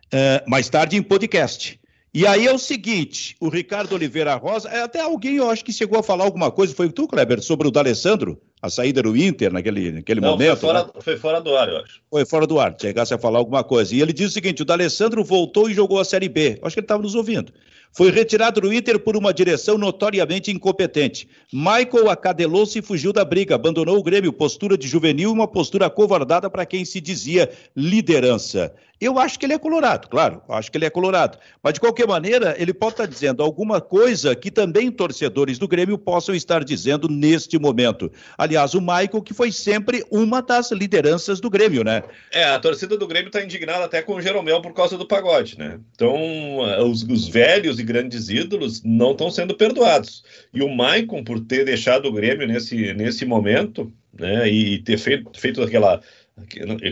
Speaker 2: Uh, mais tarde em podcast. E aí é o seguinte, o Ricardo Oliveira Rosa, é, até alguém eu acho que chegou a falar alguma coisa, foi tu, Kleber, sobre o D'Alessandro, a saída do Inter naquele, naquele Não, momento.
Speaker 4: Foi fora, né? foi fora do ar, eu acho.
Speaker 2: Foi fora do ar, chegasse a falar alguma coisa. E ele disse o seguinte: o D'Alessandro voltou e jogou a Série B. Acho que ele estava nos ouvindo. Foi retirado do Inter por uma direção notoriamente incompetente. Michael acadelou-se e fugiu da briga, abandonou o Grêmio, postura de juvenil e uma postura covardada para quem se dizia liderança. Eu acho que ele é colorado, claro, acho que ele é colorado. Mas, de qualquer maneira, ele pode estar dizendo alguma coisa que também torcedores do Grêmio possam estar dizendo neste momento. Aliás, o Michael, que foi sempre uma das lideranças do Grêmio, né?
Speaker 4: É, a torcida do Grêmio está indignada até com o Jeromel por causa do pagode, né? Então, os, os velhos e grandes ídolos não estão sendo perdoados. E o Maicon, por ter deixado o Grêmio nesse, nesse momento, né, e ter feito, feito aquela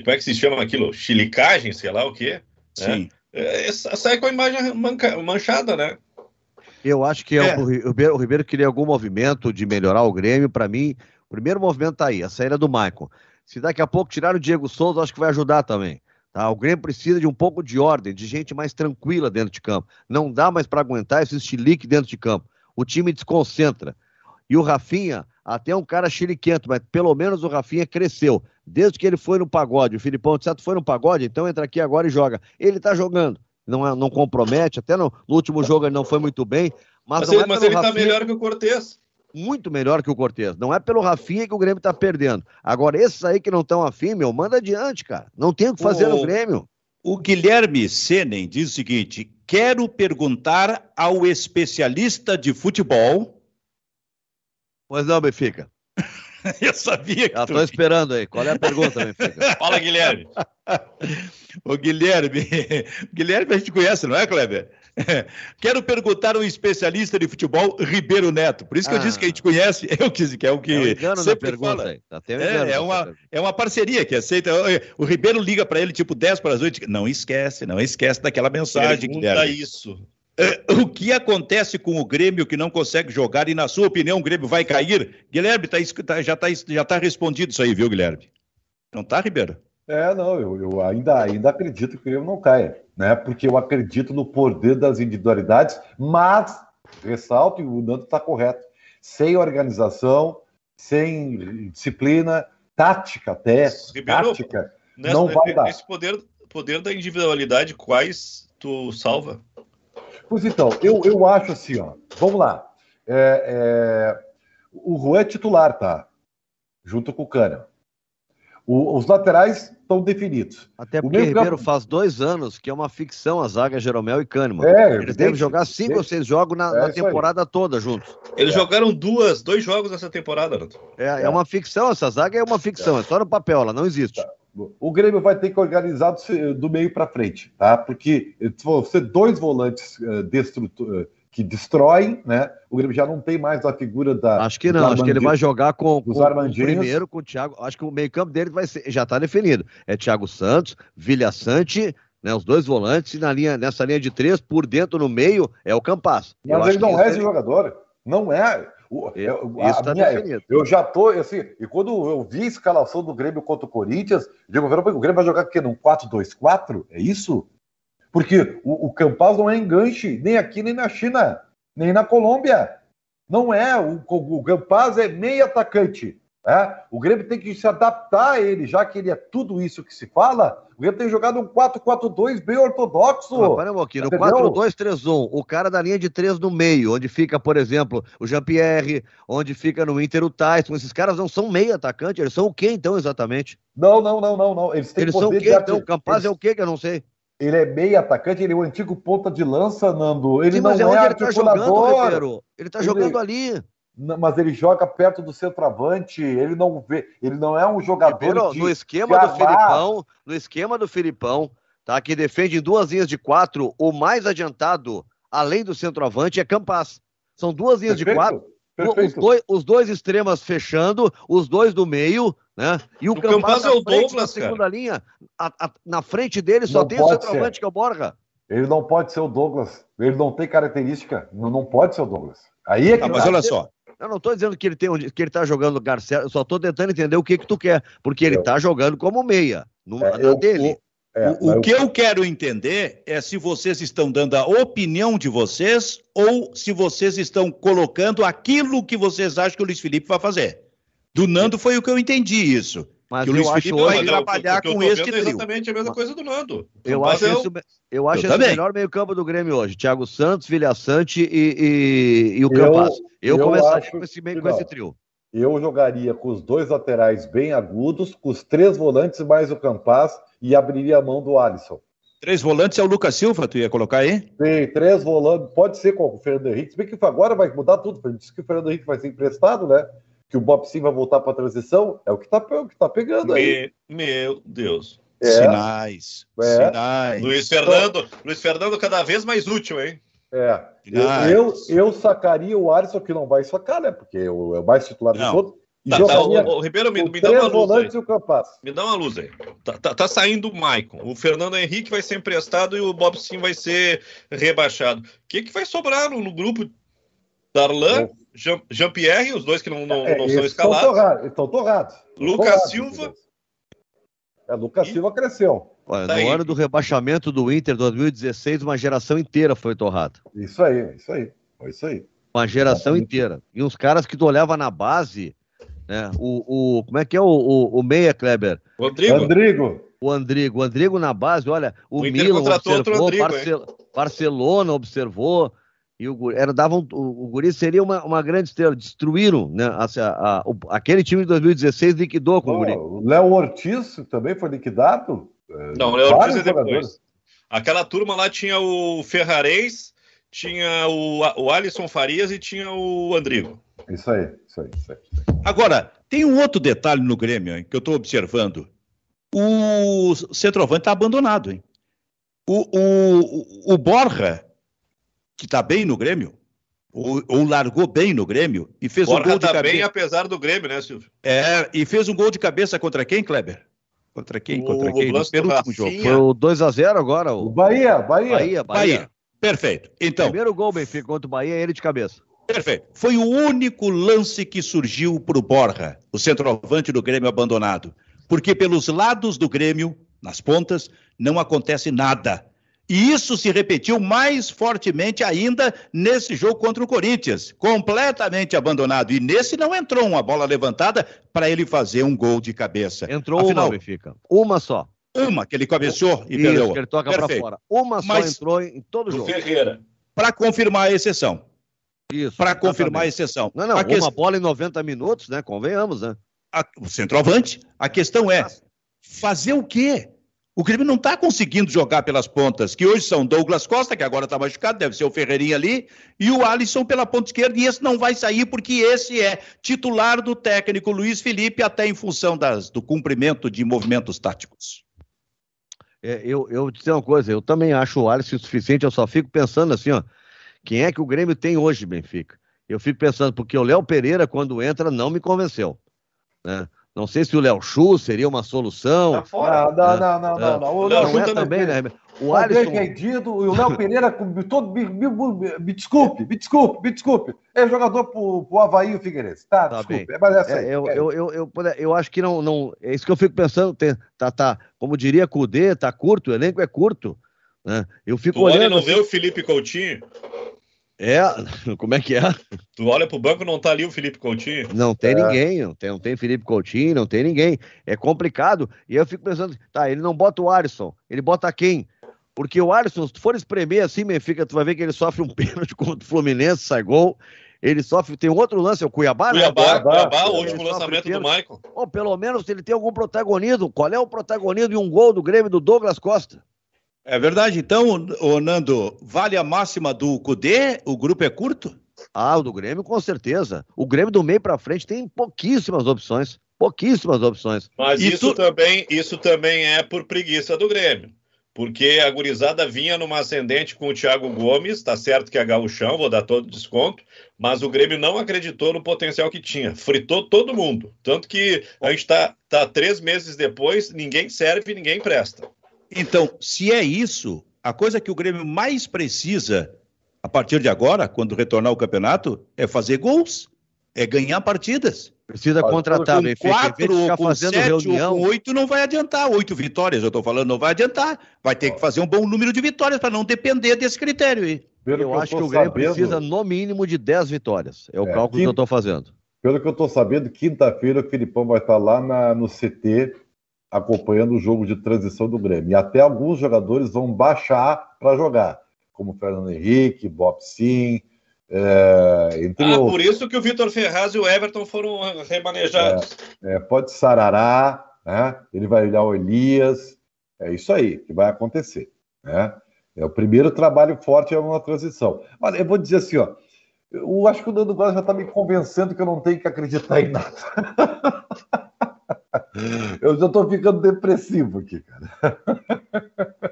Speaker 4: como é que se chama aquilo? Chilicagem, sei lá o quê.
Speaker 2: Né? Sim.
Speaker 4: É, sai com a imagem manca, manchada, né?
Speaker 3: Eu acho que é. É, o, Ribeiro, o Ribeiro queria algum movimento de melhorar o Grêmio. Para mim, o primeiro movimento tá aí, a saída do Maicon. Se daqui a pouco tirar o Diego Souza, acho que vai ajudar também. Tá? O Grêmio precisa de um pouco de ordem, de gente mais tranquila dentro de campo. Não dá mais para aguentar esse chilique dentro de campo. O time desconcentra. E o Rafinha, até um cara chiliquento, mas pelo menos o Rafinha cresceu. Desde que ele foi no pagode, o Filipão de Certo foi no pagode, então entra aqui agora e joga. Ele tá jogando, não, é, não compromete, até no, no último jogo ele não foi muito bem. Mas,
Speaker 4: mas
Speaker 3: ele,
Speaker 4: é mas ele tá Rafinha, tá melhor que o Cortez.
Speaker 3: Muito melhor que o Cortez. Não é pelo Rafinha que o Grêmio tá perdendo. Agora, esses aí que não estão afim, meu, manda adiante, cara. Não tem o que fazer o, no Grêmio.
Speaker 2: O Guilherme Senen diz o seguinte: quero perguntar ao especialista de futebol.
Speaker 3: Pois não, Benfica.
Speaker 2: Eu sabia que.
Speaker 3: Já tu... esperando aí. Qual é a pergunta, Benfica?
Speaker 4: Fala, Guilherme.
Speaker 2: Ô, Guilherme. Guilherme a gente conhece, não é, Kleber? Quero perguntar ao especialista de futebol, Ribeiro Neto. Por isso que ah. eu disse que a gente conhece, eu quis, que é o que é um
Speaker 3: engano sempre pergunta fala.
Speaker 2: Tá é, é, uma, é uma parceria que aceita. O Ribeiro liga para ele tipo 10 para as 8. Não esquece, não esquece daquela mensagem.
Speaker 4: Pergunta Guilherme. isso.
Speaker 2: É, o que acontece com o Grêmio que não consegue jogar e, na sua opinião, o Grêmio vai cair? Guilherme, tá, tá já está já tá respondido isso aí, viu, Guilherme? Não tá, Ribeiro?
Speaker 1: É, não, eu, eu, ainda, ainda acredito que o Grêmio não caia, né? Porque eu acredito no poder das individualidades, mas, ressalto, e o Nando está correto, sem organização, sem disciplina, tática até, Ribeiro, tática, nessa, não vai dar.
Speaker 4: Esse poder, poder da individualidade, quais tu salva?
Speaker 1: Pois então, eu, eu acho assim, ó. Vamos lá. É, é, o Juan é titular, tá? Junto com o Cana. O, os laterais estão definidos.
Speaker 3: Até porque o Ribeiro campo... faz dois anos que é uma ficção a zaga Jeromel e Kahneman. É, Eles devem jogar cinco ou seis jogos na, é na temporada aí. toda juntos.
Speaker 4: Eles é. jogaram duas, dois jogos nessa temporada, Nato.
Speaker 3: É, é, é, uma ficção, essa zaga é uma ficção, é, só no papel, ela não existe. Tá.
Speaker 1: O Grêmio vai ter que organizar do meio para frente, tá? Porque se você dois volantes uh, uh, que destroem, né? O Grêmio já não tem mais a figura da.
Speaker 3: Acho que não, acho que ele vai jogar com, com o primeiro, com o Thiago. Acho que o meio-campo dele vai ser, já está definido. É Thiago Santos, Vilha Sante, né? Os dois volantes, e na linha, nessa linha de três, por dentro, no meio, é o Campas.
Speaker 1: Mas ele não é esse jogador. Não é. O, eu, Isso tá minha, definido. Eu já tô, assim, e quando eu vi a escalação do Grêmio contra o Corinthians, eu digo, o Grêmio vai jogar aqui num 4-2-4? É isso? Porque o, o Campaz não é enganche, nem aqui, nem na China, nem na Colômbia. Não é. O, o Campaz é meio atacante. É? O Grêmio tem que se adaptar a ele, já que ele é tudo isso que se fala. O Grêmio tem jogado um 4-4-2 bem ortodoxo.
Speaker 3: Ah, para pouquinho, no 4-2-3-1, o cara da linha de três no meio, onde fica, por exemplo, o Jean-Pierre, onde fica no Inter o Tyson, esses caras não são meio atacante, eles são o quê então exatamente?
Speaker 1: Não, não, não, não, não. Eles, têm
Speaker 3: eles são o quê então? O Campaz eles... é o quê que eu não sei?
Speaker 1: Ele é meio atacante, ele é o antigo ponta de lança, Nando. Ele Sim, não
Speaker 3: mas é,
Speaker 1: é
Speaker 3: onde ele tá jogando, Ele tá ele... jogando ali
Speaker 1: mas ele joga perto do centroavante, ele não vê, ele não é um jogador Ribeiro,
Speaker 3: de, no esquema do Filipão, no esquema do Filipão, tá? Que defende em duas linhas de quatro, o mais adiantado, além do centroavante, é Campas. São duas linhas perfeito, de quatro. Os dois, os dois, extremas fechando, os dois do meio, né? E o, o Campas, é o Douglas, na segunda cara. linha, a, a, na frente dele só não tem o centroavante que é o Borja.
Speaker 1: Ele não pode ser o Douglas. Ele não tem característica. Não, não pode ser o Douglas. Aí é que.
Speaker 2: Ah, mas olha só.
Speaker 3: Eu não estou dizendo que ele, tem que ele tá jogando certo, eu só estou tentando entender o que que tu quer, porque ele está jogando como meia, no, é, eu, dele.
Speaker 2: É, o, o que eu quero entender é se vocês estão dando a opinião de vocês ou se vocês estão colocando aquilo que vocês acham que o Luiz Felipe vai fazer. Do Nando foi o que eu entendi isso.
Speaker 3: Mas que o Luiz Felipe vai
Speaker 2: trabalhar com este trio.
Speaker 4: É exatamente a mesma coisa do Nando.
Speaker 3: Eu acho, eu... Isso, eu acho eu esse o melhor meio-campo do Grêmio hoje. Thiago Santos, Vilha Sante e, e, e o Campas. Eu, eu, começaria com esse, com esse trio.
Speaker 1: Eu jogaria com os dois laterais bem agudos, com os três volantes mais o Campas e abriria a mão do Alisson.
Speaker 2: Três volantes é o Lucas Silva, tu ia colocar aí?
Speaker 1: Sim, três volantes. Pode ser com o Fernando Henrique. Se bem que agora vai mudar tudo. A gente disse que o Fernando Henrique vai ser emprestado, né? que o Bob Sim vai voltar para a transição, é o que está tá pegando aí.
Speaker 4: meu Deus.
Speaker 2: É. Sinais. É. Sinais.
Speaker 4: Luiz Fernando, Luiz Fernando cada vez mais útil, hein?
Speaker 1: É. Eu, eu, sacaria o Alisson, que não vai sacar, né? Porque é o, é o mais titular de todos.
Speaker 4: Tá, tá, o, o, Ribeiro, me, me dá uma luz aí.
Speaker 1: O
Speaker 4: me dá uma luz aí. Tá, tá, tá, saindo o Maicon. O Fernando Henrique vai ser emprestado e o Bob Sim vai ser rebaixado. O que, que vai sobrar no, no grupo? Darlan, Jean-Pierre, os dois que não, não, é, não são escalados.
Speaker 1: Estão torrados.
Speaker 4: Lucas torrados, Silva.
Speaker 1: É, Lucas e... Silva cresceu.
Speaker 3: Olha, tá no aí. ano do rebaixamento do Inter 2016, uma geração inteira foi torrada.
Speaker 1: Isso aí, isso aí. Foi isso aí.
Speaker 3: Uma geração é. inteira. E os caras que tu olhava na base, né? O, o, como é que é o, o, o Meia, Kleber?
Speaker 1: Rodrigo. Andrigo.
Speaker 3: O Andrigo. O Andrigo na base, olha, o, o Milan observou, Barcel... Barcelona observou, e o era, davam, o, o Guri seria uma, uma grande estrela. Destruíram, né? A, a, a, o, aquele time de 2016 liquidou com oh, o Guri. O
Speaker 1: Léo Ortiz também foi liquidado?
Speaker 4: É, Não, o Léo Ortiz é depois. Aquela turma lá tinha o Ferrarez, tinha o, o Alisson Farias e tinha o Andrigo.
Speaker 1: Isso aí, isso aí, isso aí.
Speaker 2: Agora, tem um outro detalhe no Grêmio hein, que eu estou observando. O centroavante está abandonado, hein? O, o, o Borja que está bem no Grêmio, ou, ou, largou bem no Grêmio e fez Borja um gol de tá cabeça. bem
Speaker 4: apesar do Grêmio, né, Silvio?
Speaker 2: É, e fez um gol de cabeça contra quem, Kleber? Contra quem? Contra o quem? No
Speaker 3: penúltimo jogo. Foi o 2x0 agora. O...
Speaker 1: Bahia, Bahia.
Speaker 2: Bahia, Bahia. Bahia. Perfeito. Então.
Speaker 3: Primeiro gol, Benfica, contra o Bahia, ele de cabeça.
Speaker 2: Perfeito. Foi o único lance que surgiu para o Borja, o centroavante do Grêmio abandonado. Porque pelos lados do Grêmio, nas pontas, não acontece nada. E isso se repetiu mais fortemente ainda nesse jogo contra o Corinthians, completamente abandonado. E nesse não entrou uma bola levantada para ele fazer um gol de cabeça.
Speaker 3: Entrou Afinal, uma, Benfica. Uma só.
Speaker 2: Uma que ele cabeceou e
Speaker 3: isso, perdeu. que ele toca para fora. Uma só Mas, entrou em todo o jogo.
Speaker 4: Ferreira.
Speaker 2: Para confirmar a exceção. Isso. Para confirmar a exceção.
Speaker 3: Não, não, a uma que... bola em 90 minutos, né? Convenhamos, né?
Speaker 2: A... o centroavante. A questão é fazer o quê? O Grêmio não está conseguindo jogar pelas pontas, que hoje são Douglas Costa, que agora está machucado, deve ser o Ferreirinha ali, e o Alisson pela ponta esquerda, e esse não vai sair porque esse é titular do técnico Luiz Felipe, até em função das, do cumprimento de movimentos táticos.
Speaker 3: É, eu, eu te dizer uma coisa, eu também acho o Alisson suficiente, eu só fico pensando assim, ó, quem é que o Grêmio tem hoje, Benfica? Eu fico pensando, porque o Léo Pereira, quando entra, não me convenceu. Né? Não sei se o Léo Chu seria uma solução. Tá
Speaker 1: fora. Não, não, não, não, não. O
Speaker 3: Léo Chu é também, né?
Speaker 1: O Alisson... Entendido, e o Léo Pereira, todo, me, me, me, desculpe, me desculpe, me desculpe. É jogador pro, pro Havaí e o Figueirense. Tá, tá desculpe. Bem. É, mas essa aí,
Speaker 3: é, eu, eu, eu, eu, eu, acho que não, não. É isso que eu fico pensando. Tem, tá, tá, como diria Cudê, tá curto, o elenco é curto. Né? Eu fico
Speaker 4: tu
Speaker 3: olhando.
Speaker 4: não assim, vê o Felipe Coutinho?
Speaker 3: É, como é que é?
Speaker 4: Tu olha pro banco, não tá ali o Felipe Coutinho.
Speaker 3: Não tem
Speaker 1: É.
Speaker 3: ninguém, não tem, não tem Felipe Coutinho, não tem ninguém. É complicado. E eu fico pensando, tá, ele não bota o Alisson, ele bota quem? Porque o Alisson, se tu for espremer assim, Benfica, tu vai ver que ele sofre um pênalti contra o Fluminense, sai gol. Ele sofre, tem um outro lance, é o Cuiabá, né?
Speaker 4: Cuiabá,
Speaker 1: Cuiabá,
Speaker 4: Cuiabá, o
Speaker 1: Cuiabá.
Speaker 4: último lançamento do Michael.
Speaker 3: Ou pelo menos ele tem algum protagonismo. Qual é o protagonismo de um gol do Grêmio do Douglas Costa?
Speaker 2: É verdade. Então, ô Nando, vale a máxima do Cudê? O grupo é curto?
Speaker 3: Ah, o do Grêmio, com certeza. O Grêmio do meio pra frente tem pouquíssimas opções. Pouquíssimas opções.
Speaker 4: Mas isso,
Speaker 2: tu-
Speaker 4: também, isso também é por preguiça do Grêmio. Porque a gurizada vinha numa ascendente com o Thiago Gomes, tá certo que é gauchão, vou dar todo desconto, mas o Grêmio não acreditou no potencial que tinha. Fritou todo mundo. Tanto que a gente tá, tá três meses depois, ninguém serve ninguém presta.
Speaker 2: Então, se é isso, a coisa que o Grêmio mais precisa a partir de agora, quando retornar ao campeonato, é fazer gols, é ganhar partidas.
Speaker 3: Precisa
Speaker 1: Olha,
Speaker 3: contratar,
Speaker 2: com quatro ou com
Speaker 3: fazendo
Speaker 2: sete
Speaker 3: reunião.
Speaker 2: ou com oito não vai adiantar. Oito vitórias, eu estou falando, não vai adiantar. Vai ter que fazer um bom número de vitórias para não depender desse critério aí.
Speaker 1: Pelo
Speaker 3: Eu
Speaker 1: que
Speaker 3: acho
Speaker 1: tô
Speaker 3: que o Grêmio
Speaker 1: sabendo-
Speaker 3: precisa no mínimo de 10 vitórias. É o
Speaker 1: É,
Speaker 3: cálculo
Speaker 1: que-
Speaker 3: que eu estou fazendo.
Speaker 1: Pelo que eu estou sabendo, quinta-feira o Filipão vai estar lá na- no CT acompanhando o jogo de transição do Grêmio. E até alguns jogadores vão baixar para jogar, como Fernando Henrique, Bob Sim, é,
Speaker 4: Ah, por isso que o Vitor Ferraz e o Everton foram remanejados.
Speaker 1: É, pode Sarará, né? ele vai olhar o Elias. É isso aí que vai acontecer. Né? É o primeiro trabalho forte é uma transição. Olha, eu vou dizer assim, ó. Eu acho que o Nando Góes já está me convencendo que eu não tenho que acreditar em nada. eu já estou ficando depressivo aqui, cara.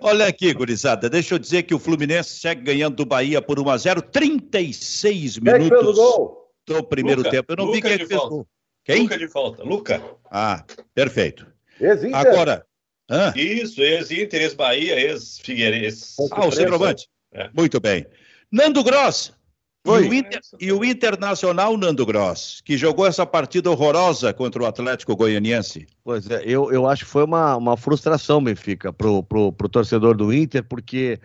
Speaker 2: Olha aqui, gurizada, deixa eu dizer que o Fluminense segue ganhando do Bahia por 1 a 0 36
Speaker 1: Quem é que fez o
Speaker 2: minutos
Speaker 1: gol?
Speaker 2: do primeiro
Speaker 4: Luca,
Speaker 2: tempo. Eu não vi
Speaker 4: Luca
Speaker 2: quem é
Speaker 4: de
Speaker 2: que fez
Speaker 4: falta.
Speaker 2: gol. Quem?
Speaker 4: Luca de falta. Luca.
Speaker 2: Ah, perfeito.
Speaker 1: Ex-Inter.
Speaker 2: Agora, hã?
Speaker 4: Isso, ex-Inter, ex-Bahia, ex-Figueirense.
Speaker 2: Ah, o centroavante.
Speaker 4: É.
Speaker 2: Muito bem. Nando Gross. E
Speaker 3: Oi.
Speaker 2: o, Inter- e o Internacional Nando Gross, que jogou essa partida horrorosa contra o Atlético Goianiense.
Speaker 3: Pois é, eu, eu acho que foi uma, uma frustração, Benfica, pro, pro, pro torcedor do Inter, porque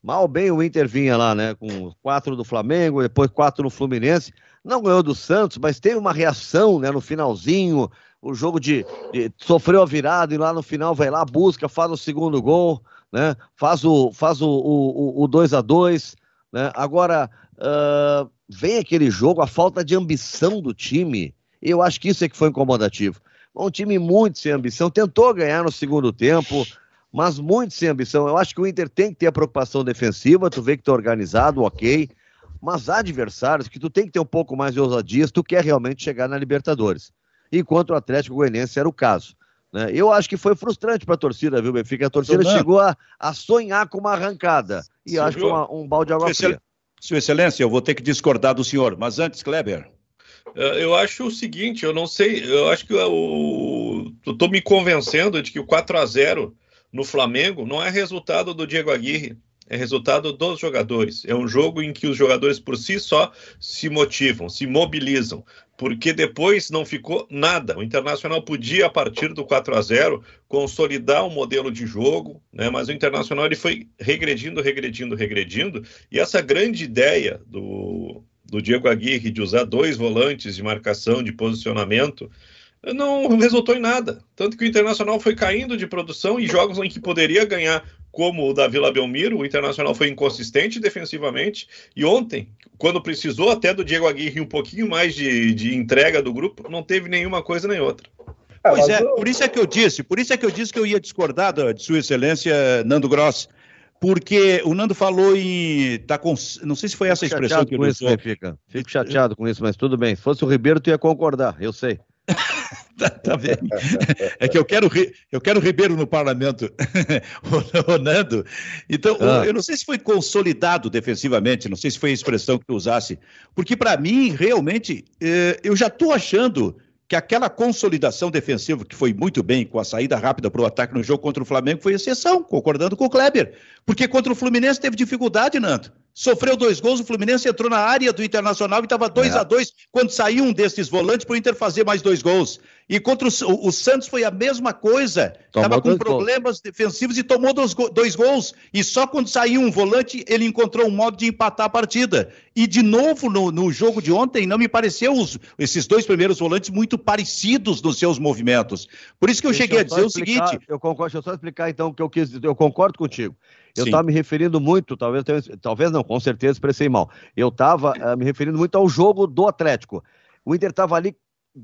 Speaker 3: mal bem o Inter vinha lá, né? Com quatro do Flamengo, depois quatro no Fluminense. Não ganhou do Santos, mas teve uma reação, né? No finalzinho, o jogo de, de- sofreu a virada e lá no final vai lá, busca, faz o segundo gol, né? Faz o, faz o, o, o 2 a 2 né? Agora, ah, vem aquele jogo, a falta de ambição do time. Eu acho que isso é que foi incomodativo. Um time muito sem ambição, tentou ganhar no segundo tempo, mas muito sem ambição. Eu acho que o Inter tem que ter a preocupação defensiva, tu vê que tá organizado, ok, mas há adversários que tu tem que ter um pouco mais de ousadia se tu quer realmente chegar na Libertadores. Enquanto o Atlético Goianiense era o caso. Né? Eu acho que foi frustrante para a torcida, viu, Benfica? A torcida
Speaker 2: Fernando.
Speaker 3: chegou a, a sonhar com uma arrancada. E
Speaker 4: Sim,
Speaker 3: acho que uma- um balde de água
Speaker 2: Excel-
Speaker 3: fria.
Speaker 2: Sua Excelência, eu vou ter que discordar do senhor, mas antes, Kleber.
Speaker 4: Eh, Eu acho o seguinte, eu não sei, eu acho que o, eu tô me convencendo de que o 4 a 0 no Flamengo não é resultado do Diego Aguirre, é resultado dos jogadores. É um jogo em que os jogadores por si só se motivam, se mobilizam, porque depois não ficou nada. O Internacional podia a partir do 4 a 0 consolidar um modelo de jogo, né? Mas o Internacional ele foi regredindo, regredindo, regredindo, e essa grande ideia do do Diego Aguirre de usar dois volantes de marcação, de posicionamento, não resultou em nada. Tanto que o Internacional foi caindo de produção e jogos em que poderia ganhar, como o da Vila Belmiro, o Internacional foi inconsistente defensivamente. E ontem, quando precisou até do Diego Aguirre um pouquinho mais de, de entrega do grupo, não teve nenhuma coisa nem outra.
Speaker 2: Pois
Speaker 1: mas
Speaker 2: é,
Speaker 1: eu-
Speaker 2: por isso é que eu disse, por isso é que eu disse que eu ia discordar da- de Sua Excelência Nando Gross. Porque o Nando falou em. Tá com, não sei se foi essa
Speaker 3: Fico
Speaker 2: expressão que ele
Speaker 3: isso,
Speaker 2: usou.
Speaker 3: Benfica. Fico chateado com isso, mas tudo bem. Se fosse o Ribeiro, tu ia concordar, eu sei.
Speaker 2: Tá, tá bem. É que eu quero, eu quero Ribeiro no parlamento, o, o Nando. Então,
Speaker 3: Ah.
Speaker 2: eu não sei se foi consolidado defensivamente, não sei se foi a expressão que tu usasse, porque para mim, realmente, eh, eu já estou achando que aquela consolidação defensiva que foi muito bem com a saída rápida para o ataque no jogo contra o Flamengo foi exceção, concordando com o Kleber. Porque contra o Fluminense teve dificuldade, Nando. Sofreu dois gols, o Fluminense entrou na área do Internacional e estava 2
Speaker 1: É.
Speaker 2: a 2 quando saiu um desses volantes para o Inter fazer mais dois gols. E contra o, o Santos foi a mesma coisa. Estava com problemas gols. defensivos e tomou dois, dois, gols. E só quando saiu um volante, ele encontrou um modo de empatar a partida. E de novo, no, no jogo de ontem, não me pareceu os, esses dois primeiros volantes muito parecidos nos seus movimentos. Por isso que eu deixa cheguei eu a dizer explicar, o seguinte.
Speaker 3: Eu concordo, deixa eu só explicar então o que eu quis dizer. Eu concordo contigo. Eu estava me referindo muito, talvez, talvez não, com certeza expressei mal. Eu estava uh, eh, me referindo muito ao jogo do Atlético. O Inter estava ali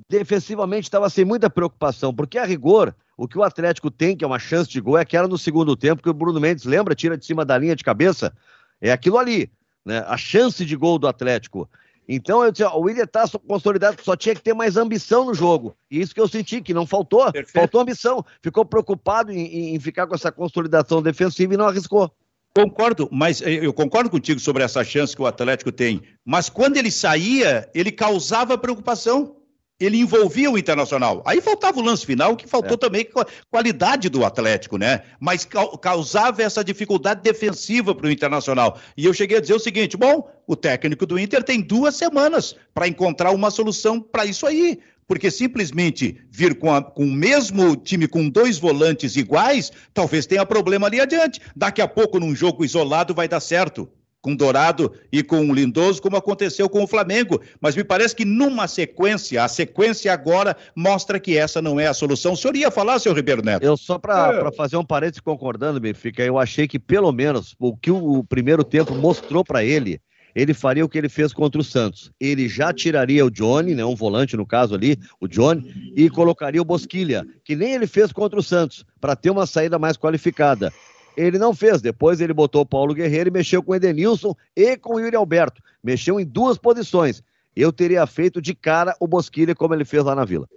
Speaker 3: defensivamente estava sem muita preocupação, porque a rigor, o que o Atlético tem, que é uma chance de gol, é aquela no segundo tempo que o Bruno Mendes lembra, tira de cima da linha de cabeça, é aquilo ali, né? A chance de gol do Atlético. Então, eu disse, ó, o William tá consolidado, só tinha que ter mais ambição no jogo. E isso que eu senti, que não faltou. Perfeito. Faltou ambição. Ficou preocupado em, em ficar com essa consolidação defensiva e não arriscou.
Speaker 2: Concordo, mas eh, eu concordo contigo sobre essa chance que o Atlético tem. Mas quando ele saía, ele causava preocupação ele envolvia o Internacional. Aí faltava o lance final, que faltou é. também qualidade do Atlético, né? Mas causava essa dificuldade defensiva para o Internacional. E eu cheguei a dizer o seguinte: bom, o técnico do Inter tem duas semanas para encontrar uma solução para isso aí. Porque simplesmente vir com, a, com o mesmo time com dois volantes iguais, talvez tenha problema ali adiante. Daqui a pouco, num jogo isolado, vai dar certo com Dourado e com o Lindoso, como aconteceu com o Flamengo. Mas me parece que numa sequência, a sequência agora mostra que essa não é a solução. O senhor ia falar, senhor Ribeiro Neto?
Speaker 3: Eu só para é. fazer um parênteses concordando, Benfica, eu achei que pelo menos o que o primeiro tempo mostrou para ele, ele faria o que ele fez contra o Santos. Ele já tiraria o Johnny, né, um volante no caso ali, o Johnny, e colocaria o Bosquilha, que nem ele fez contra o Santos, para ter uma saída mais qualificada ele não fez. Depois ele botou o Paulo Guerreiro e mexeu com o Edenilson e com o Yuri Alberto. Mexeu em duas posições. Eu teria feito de cara o Bosquilha como ele fez lá na Vila.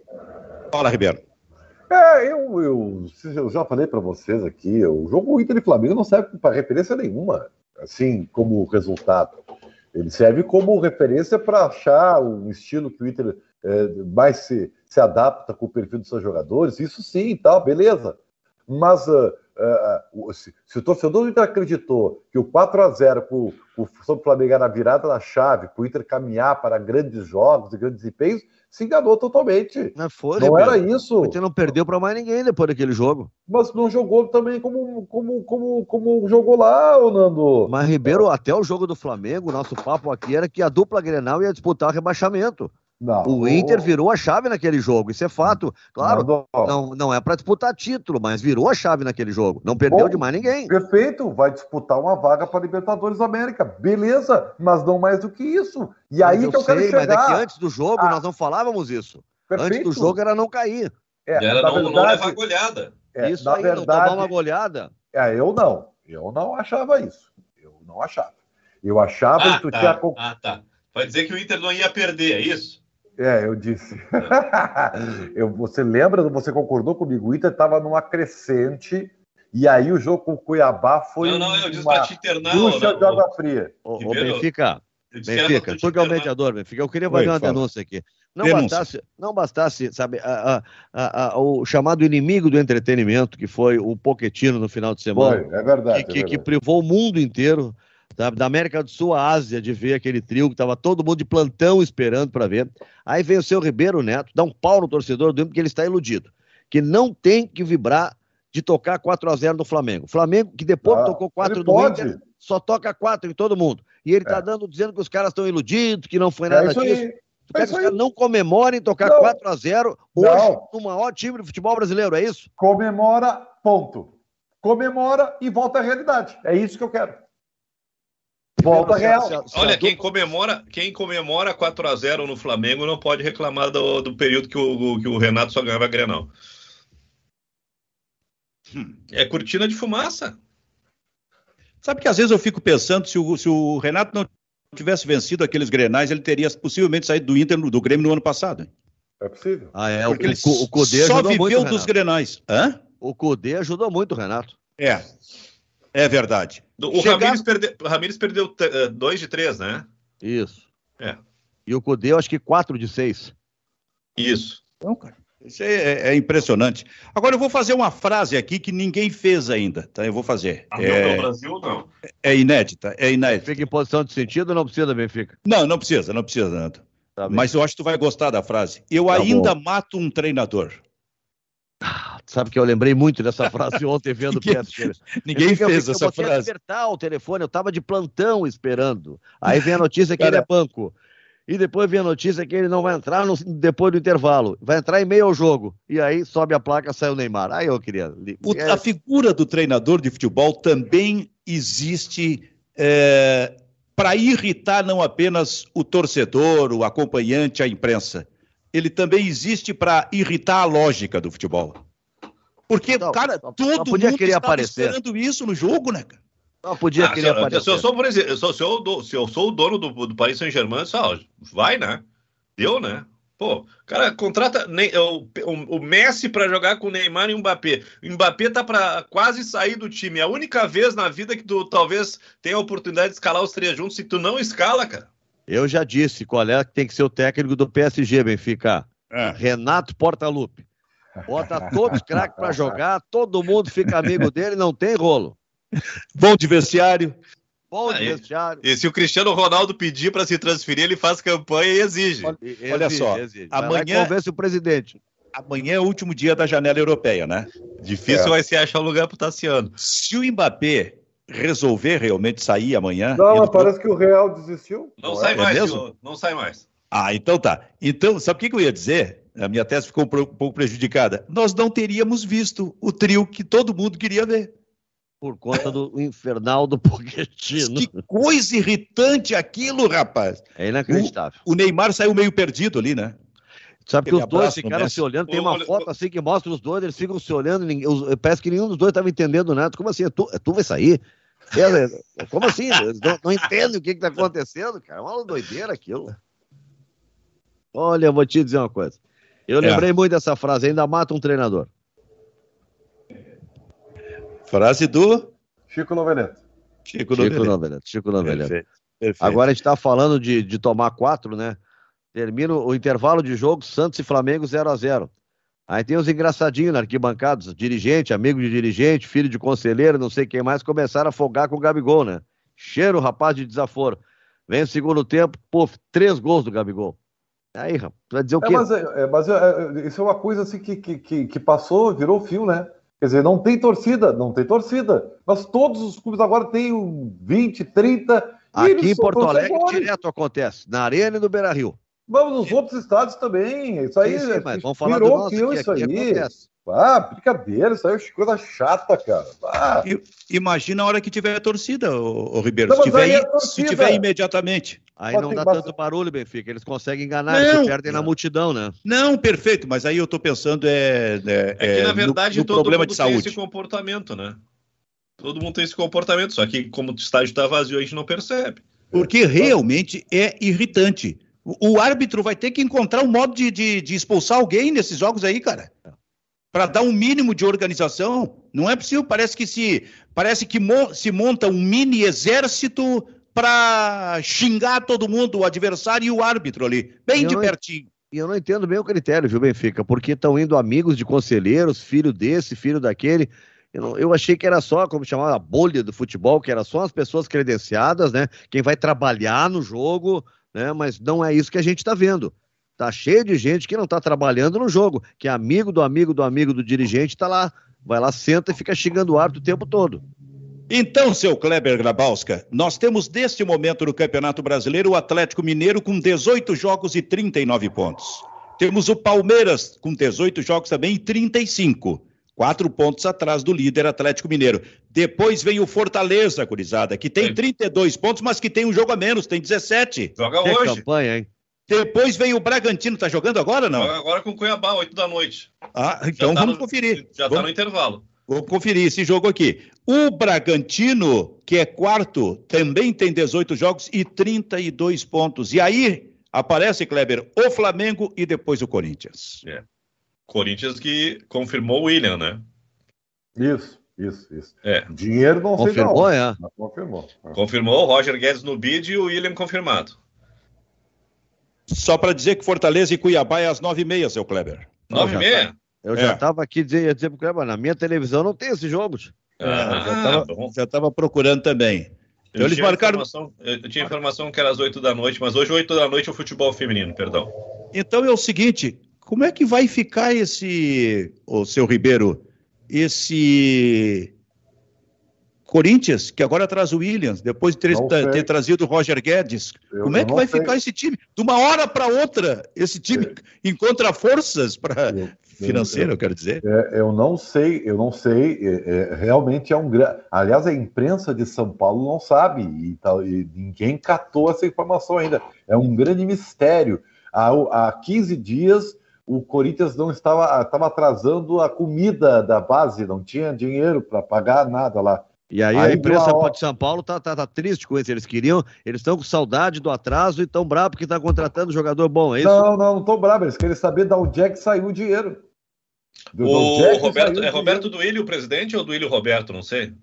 Speaker 2: Fala, Ribeiro.
Speaker 1: É, eu, eu, eu já falei para vocês aqui, o jogo Inter e Flamengo não serve para referência nenhuma, assim como resultado. Ele serve como referência para achar um estilo que o Inter é, mais se, se adapta com o perfil dos seus jogadores, isso sim, tal, tá, beleza. Mas uh, uh, se, se, o torcedor do Inter acreditou que o 4 a 0 sobre o Flamengo era a virada da chave, para o Inter caminhar para grandes jogos e grandes desempenhos, se enganou totalmente.
Speaker 3: Não, foi, não era isso. O Inter não perdeu para mais ninguém depois daquele jogo.
Speaker 1: Mas não jogou também como, como, como, como jogou lá, Nando.
Speaker 3: Mas, Ribeiro, até o jogo do Flamengo, nosso papo aqui era que a dupla Grenal ia disputar o rebaixamento. Não, o Inter virou a chave naquele jogo, isso é fato. Claro, não, não, não é para disputar título, mas virou a chave naquele jogo. Não perdeu Bom, de mais ninguém.
Speaker 1: Perfeito, vai disputar uma vaga para Libertadores América. Beleza, mas não mais do que isso. E mas aí
Speaker 3: eu
Speaker 1: que eu
Speaker 3: sei,
Speaker 1: quero chegar.
Speaker 3: Mas é que antes do jogo ah. nós não falávamos isso. Perfeito. Antes do jogo era não cair.
Speaker 4: É, era não, verdade, não levar goleada.
Speaker 3: É, isso aí, verdade, não tomar uma goleada.
Speaker 1: É, eu não. Eu não achava isso. Eu não achava. Eu achava
Speaker 4: ah,
Speaker 1: que tu
Speaker 4: tá,
Speaker 1: tinha.
Speaker 4: Ah, tá. Vai dizer que o Inter não ia perder, é isso?
Speaker 1: É, eu disse. eu, você lembra, você concordou comigo? O Inter estava numa crescente e aí o jogo com o Cuiabá foi.
Speaker 4: Não, não, eu disse uma
Speaker 1: ducha de água fria.
Speaker 3: Ô, ô Benfica, Benfica, tu que é o mediador, Benfica, eu queria fazer Oi, uma fala. denúncia aqui. Não bastasse, não bastasse, sabe, a, a, a, o chamado inimigo do entretenimento, que foi o Poquetino no final de semana.
Speaker 1: Foi, é verdade.
Speaker 3: Que,
Speaker 1: é verdade.
Speaker 3: que privou o mundo inteiro da América do Sul à Ásia, de ver aquele trio que estava todo mundo de plantão esperando para ver. Aí vem o seu Ribeiro Neto, dá um pau no torcedor do Inter, porque ele está iludido. Que não tem que vibrar de tocar 4 a 0 no Flamengo. Flamengo, que depois ah, tocou 4 do Inter, só toca 4 em todo mundo. E ele está é. dando, dizendo que os caras estão iludidos, que não foi é nada é disso. Aí. Tu quer que os caras não comemorem tocar não. 4 a 0 hoje não. no maior time do futebol brasileiro, é isso?
Speaker 1: Comemora, ponto. Comemora e volta à realidade. É isso que eu quero. Volta real.
Speaker 4: Olha, quem comemora, quem comemora 4 a 0 no Flamengo não pode reclamar do, do período que o, que o Renato só ganhava Grenal. Hum. É cortina de fumaça.
Speaker 2: Sabe que às vezes eu fico pensando se o, se o Renato não tivesse vencido aqueles Grenais, ele teria possivelmente saído do Inter do Grêmio no ano passado.
Speaker 1: É possível.
Speaker 3: Ah, é. Porque o, ele o, o Cudê
Speaker 2: só viveu muito, dos Grenais. Hã?
Speaker 3: O Cudê ajudou muito, Renato.
Speaker 2: É. É verdade.
Speaker 4: O Chegar... Ramires, perde... Ramires perdeu eh, dois de três, né?
Speaker 3: Isso.
Speaker 4: É.
Speaker 3: E o Cudê, eu acho que quatro de seis.
Speaker 4: Isso.
Speaker 2: Então, cara, isso é, é, impressionante. Agora eu vou fazer uma frase aqui que ninguém fez ainda, tá? Eu vou fazer.
Speaker 4: A é... Brasil, não.
Speaker 2: É inédita, é inédita.
Speaker 3: Fica em posição de sentido ou não precisa, Benfica?
Speaker 2: Não, não precisa, não precisa, Nando. Tá Mas eu acho que tu vai gostar da frase. Eu tá ainda bom. mato um treinador.
Speaker 3: Ah, sabe que eu lembrei muito dessa frase ontem vendo o PSG.
Speaker 2: Ninguém fez essa
Speaker 3: eu
Speaker 2: frase.
Speaker 3: Eu apertar o telefone, eu estava de plantão esperando. Aí vem a notícia que Cara... ele é banco. E depois vem a notícia que ele não vai entrar no, depois do intervalo. Vai entrar em meio ao jogo. E aí sobe a placa, sai o Neymar. Aí eu queria.
Speaker 2: O, a figura do treinador de futebol também existe é, para irritar não apenas o torcedor, o acompanhante, a imprensa. Ele também existe para irritar a lógica do futebol. Porque, não, cara, todo
Speaker 3: podia mundo querer aparecer.
Speaker 2: esperando isso no jogo, né, cara?
Speaker 3: Não, podia ah, querer
Speaker 4: se,
Speaker 3: aparecer.
Speaker 4: Se eu sou, por exemplo, se eu, se eu, se eu sou o dono do, do Paris Saint-Germain, só vai, né? Deu, né? Pô, cara, contrata o, o, o Messi para jogar com o Neymar e o Mbappé. O Mbappé tá para quase sair do time. É a única vez na vida que tu talvez tenha a oportunidade de escalar os três juntos. Se tu não escala, cara.
Speaker 3: Eu já disse qual é que tem que ser o técnico do PSG, Benfica. É. Renato Portaluppi. Bota todos os craques para jogar, todo mundo fica amigo dele, não tem rolo.
Speaker 2: Bom de vestiário.
Speaker 3: Bom de vestiário.
Speaker 4: E se o Cristiano Ronaldo pedir para se transferir, ele faz campanha e exige.
Speaker 2: Olha, olha só, exige. amanhã
Speaker 3: convence o presidente.
Speaker 2: Amanhã é o último dia da janela europeia, né?
Speaker 4: Difícil é. vai ser achar um lugar pro Tassiano.
Speaker 2: Se o Mbappé resolver realmente sair amanhã.
Speaker 1: Não, ele... parece que o Real desistiu.
Speaker 4: Não, não sai é mais, mesmo? não sai mais.
Speaker 2: Ah, então tá. Então, sabe o que, que eu ia dizer? A minha tese ficou um pouco prejudicada. Nós não teríamos visto o trio que todo mundo queria ver
Speaker 3: por conta do infernal do Pochettino.
Speaker 2: Que coisa irritante aquilo, rapaz.
Speaker 3: É inacreditável.
Speaker 2: O, o Neymar saiu meio perdido ali, né?
Speaker 3: Sabe que os dois ficaram se olhando, tem uma foto assim que mostra os dois, eles ficam se olhando, ninguém, parece que nenhum dos dois estava entendendo nada. Como assim? É tu, é tu vai sair? É, como assim? Eles não, não entendem o que está acontecendo, cara. É uma doideira aquilo. Olha, eu vou te dizer uma coisa. Eu é. lembrei muito dessa frase, ainda mata um treinador.
Speaker 2: Frase do
Speaker 1: Chico Noveleto.
Speaker 3: Chico, Noveleto. Chico Noveleto. Perfeito, perfeito. Agora a gente está falando de, de tomar quatro, né? Termina o intervalo de jogo, Santos e Flamengo 0 a 0 Aí tem os engraçadinhos na arquibancada, dirigente, amigo de dirigente, filho de conselheiro, não sei quem mais, começaram a folgar com o Gabigol, né? Cheiro, rapaz de desaforo. Vem o segundo tempo, pô, três gols do Gabigol. Aí, rapaz, vai dizer o é, quê?
Speaker 1: Mas, é, é mas é, é, isso é uma coisa assim que, que, que, passou, virou fio, né? Quer dizer, não tem torcida, não tem torcida. Mas todos os clubes agora têm 20, 30.
Speaker 3: Aqui em Porto Alegre direto acontece, na Arena e no Beira Rio.
Speaker 1: Vamos nos outros estados também. Isso aí. Sim, sim,
Speaker 3: mas vamos falar do nosso, aqui, isso aqui
Speaker 1: aí. Acontece. Ah, brincadeira, isso aí é coisa chata, cara. Ah.
Speaker 2: Imagina a hora que tiver a torcida, o, Ribeiro. Não, se, tiver, é se tiver imediatamente.
Speaker 3: Aí não dá tanto barulho, Benfica. Eles conseguem enganar, não, eles perdem não. na multidão, né?
Speaker 2: Não, perfeito, mas aí eu tô pensando é.
Speaker 4: É, é que, na verdade, no, no todo problema mundo de saúde. tem esse comportamento, né? Todo mundo tem esse comportamento, só que como o estádio está vazio, a gente não percebe.
Speaker 2: Porque realmente é irritante. O, o árbitro vai ter que encontrar um modo de, de, de expulsar alguém nesses jogos aí, cara para dar um mínimo de organização. Não é possível, parece que se parece que mo se monta um mini exército para xingar todo mundo, o adversário e o árbitro ali, bem de pertinho.
Speaker 3: E eu não entendo bem o critério, viu, Benfica? Porque estão indo amigos de conselheiros, filho desse, filho daquele. Eu, eu, achei que era só, como chamava, a bolha do futebol, que era só as pessoas credenciadas, né? Quem vai trabalhar no jogo, né? Mas não é isso que a gente está vendo. Tá cheio de gente que não está trabalhando no jogo, que é amigo do amigo do amigo do dirigente, está lá, vai lá, senta e fica xingando o árbitro o tempo todo.
Speaker 2: Então, seu Kleber Grabowska, nós temos neste momento no Campeonato Brasileiro o Atlético Mineiro com 18 jogos e 39 pontos. Temos o Palmeiras com 18 jogos também e 35. Quatro pontos atrás do líder Atlético Mineiro. Depois vem o Fortaleza, Curizada, que tem 32 pontos, mas que tem um jogo a menos, tem 17.
Speaker 4: Joga que hoje. campanha, hein?
Speaker 2: Depois vem o Bragantino, tá jogando agora não? Joga
Speaker 4: agora com o Cuiabá, 8 da noite.
Speaker 2: Ah, então tá vamos no, conferir.
Speaker 4: Já
Speaker 2: vamos,
Speaker 4: tá no intervalo.
Speaker 2: Vou conferir esse jogo aqui. O Bragantino, que é quarto, também tem 18 jogos e 32 pontos. E aí aparece, Kleber, o Flamengo e depois o Corinthians.
Speaker 4: É. Corinthians que confirmou o William, né?
Speaker 1: Isso, isso, isso.
Speaker 4: É.
Speaker 1: Dinheiro não
Speaker 3: confirmou, sei não. É.
Speaker 4: Confirmou. Confirmou o Roger Guedes no bid e o William confirmado.
Speaker 2: Só para dizer que Fortaleza e Cuiabá é às nove e meia, seu Kleber.
Speaker 4: Nove e meia?
Speaker 3: Eu já estava é. aqui dizer, ia dizer pro Kleber, na minha televisão não tem esses jogos.
Speaker 2: Ah, já estava procurando também.
Speaker 4: Eu eles marcaram. Eu tinha informação que era às 8 da noite, mas hoje, 8 da noite, é o futebol feminino, perdão.
Speaker 2: Então é o seguinte: como é que vai ficar esse, o seu Ribeiro, esse Corinthians, que agora traz o Williams, depois de ter, ter trazido o Roger Guedes. Eu, Como é que vai sei. ficar esse time? De uma hora para outra, esse time é. encontra forças para financeiro, eu, eu, quero dizer.
Speaker 1: É, eu não sei, eu não sei. É, é realmente é um grande. Aliás, a imprensa de São Paulo não sabe e, tal, e, ninguém catou essa informação ainda. É um grande mistério. Há, há 15 dias o Corinthians não estava, estava atrasando a comida da base, não tinha dinheiro para pagar nada lá.
Speaker 3: E aí, aí a imprensa uma... de São Paulo tá, tá, tá, triste com isso. Eles queriam, eles estão com saudade do atraso e tão bravo porque tá contratando jogador bom, é isso?
Speaker 1: Não, não, não tô bravo. Eles querem saber de onde é que saiu o dinheiro.
Speaker 4: Do, o é Roberto, é Roberto Duílio o presidente ou Duílio Roberto, não sei?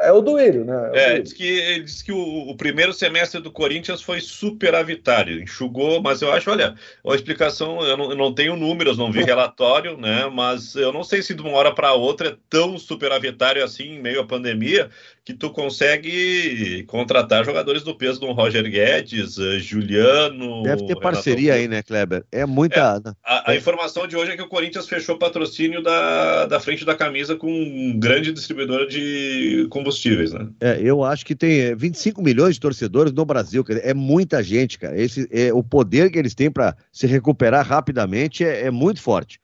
Speaker 1: É o Duílio, né?
Speaker 4: É, é diz que, ele diz que o, o, primeiro semestre do Corinthians foi superavitário, enxugou, mas eu acho, olha, a explicação, eu não, eu não tenho números, não vi relatório, né? Mas eu não sei se de uma hora para outra é tão superavitário assim, em meio à pandemia, que tu consegue contratar jogadores do peso do Roger Guedes, uh, Juliano.
Speaker 3: Deve ter parceria Renato... aí, né, Kleber? É muita. É,
Speaker 4: né? a, a, informação de hoje é que o Corinthians fechou patrocínio da, da frente da camisa com um grande distribuidor de combustíveis, né?
Speaker 3: É, eu acho que tem 25 é, milhões de torcedores no Brasil, é muita gente, cara. Esse, é, o poder que eles têm para se recuperar rapidamente é, é muito forte.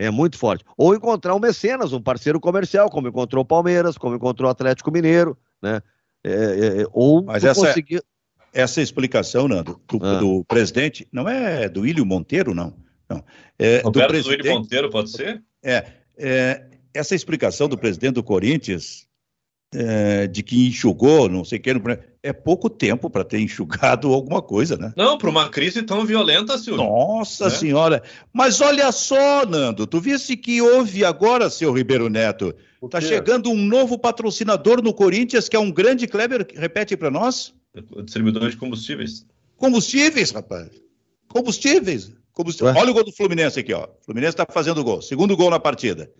Speaker 3: É muito forte. Ou encontrar um mecenas, um parceiro comercial, como encontrou o Palmeiras, como encontrou o Atlético Mineiro, né? É, é, é ou
Speaker 2: Mas essa, conseguir... essa explicação, Nando, do, ah. do, presidente, não é do Ilho Monteiro, não. não. É
Speaker 4: Roberto do presidente... Ilho Monteiro, pode ser?
Speaker 2: É, é, essa explicação do presidente do Corinthians é, de que enxugou, não sei o que, é pouco tempo para ter enxugado alguma coisa, né?
Speaker 4: Não, para uma crise tão violenta, Silvio.
Speaker 2: Nossa né? Senhora! Mas olha só, Nando, tu visse que houve agora, seu Ribeiro Neto, está chegando um novo patrocinador no Corinthians, que é um grande Kleber, repete para nós?
Speaker 4: Distribuidor de combustíveis.
Speaker 2: Combustíveis, rapaz. Combustíveis. combustíveis. Olha o gol do Fluminense aqui, ó. O Fluminense está fazendo gol. Segundo gol na partida.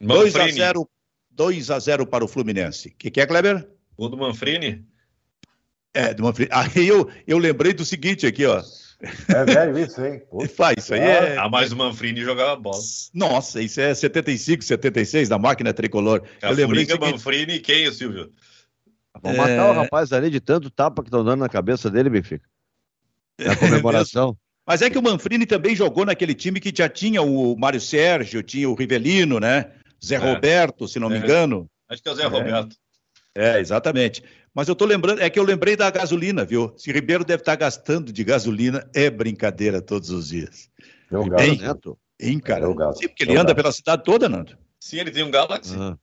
Speaker 2: 2 a 0 2 a 0 para o Fluminense. O que, que é, Kleber?
Speaker 4: Gol do Manfrini?
Speaker 2: É, do Manfrini. Aí eu, eu lembrei do seguinte aqui, ó.
Speaker 1: É velho isso, hein?
Speaker 2: Faz, isso aí é.
Speaker 4: Ah, mas o Manfrini jogava bola.
Speaker 2: Nossa, isso é 75, 76 da máquina tricolor.
Speaker 4: A eu lembrei seguinte... Manfrini e quem, Silvio?
Speaker 3: Vamos é... matar o rapaz ali de tanto tapa que estão dando na cabeça dele, Benfica. Na é comemoração.
Speaker 2: Mas é que o Manfrini também jogou naquele time que já tinha o Mário Sérgio, tinha o Rivelino, né? Zé é. Roberto, se não me é. engano.
Speaker 4: Acho que é o Zé Roberto.
Speaker 2: É, exatamente. Mas eu tô lembrando, é que eu lembrei da gasolina, viu? Se Ribeiro deve estar gastando de gasolina, é brincadeira todos os dias.
Speaker 1: É o Galo, Neto?
Speaker 2: Hein, cara? É o Sim, porque ele é anda pela cidade toda, Nando.
Speaker 4: Sim, ele tem um Galaxy. Uhum.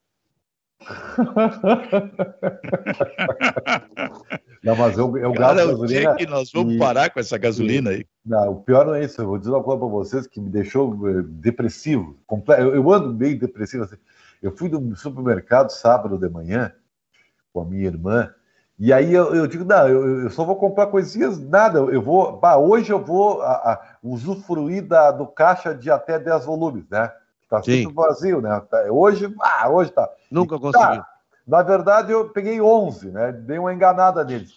Speaker 1: não, mas eu, eu gasto gasolina.
Speaker 2: Que nós vamos e, parar com essa gasolina aí.
Speaker 1: Não, o pior não é isso. Eu vou dizer uma coisa para vocês que me deixou eh, depressivo. Eu, eu ando meio depressivo. Assim. Eu fui no supermercado sábado de manhã com a minha irmã. E aí eu, eu digo, não, eu, eu, só vou comprar coisinhas, nada. Eu vou, bah, hoje eu vou a, a, usufruir da, do caixa de até 10 volumes, né? Tá sempre vazio, né? Tá, hoje, ah, hoje tá.
Speaker 3: Nunca consegui. Tá,
Speaker 1: na verdade, eu peguei 11, né? Dei uma enganada neles.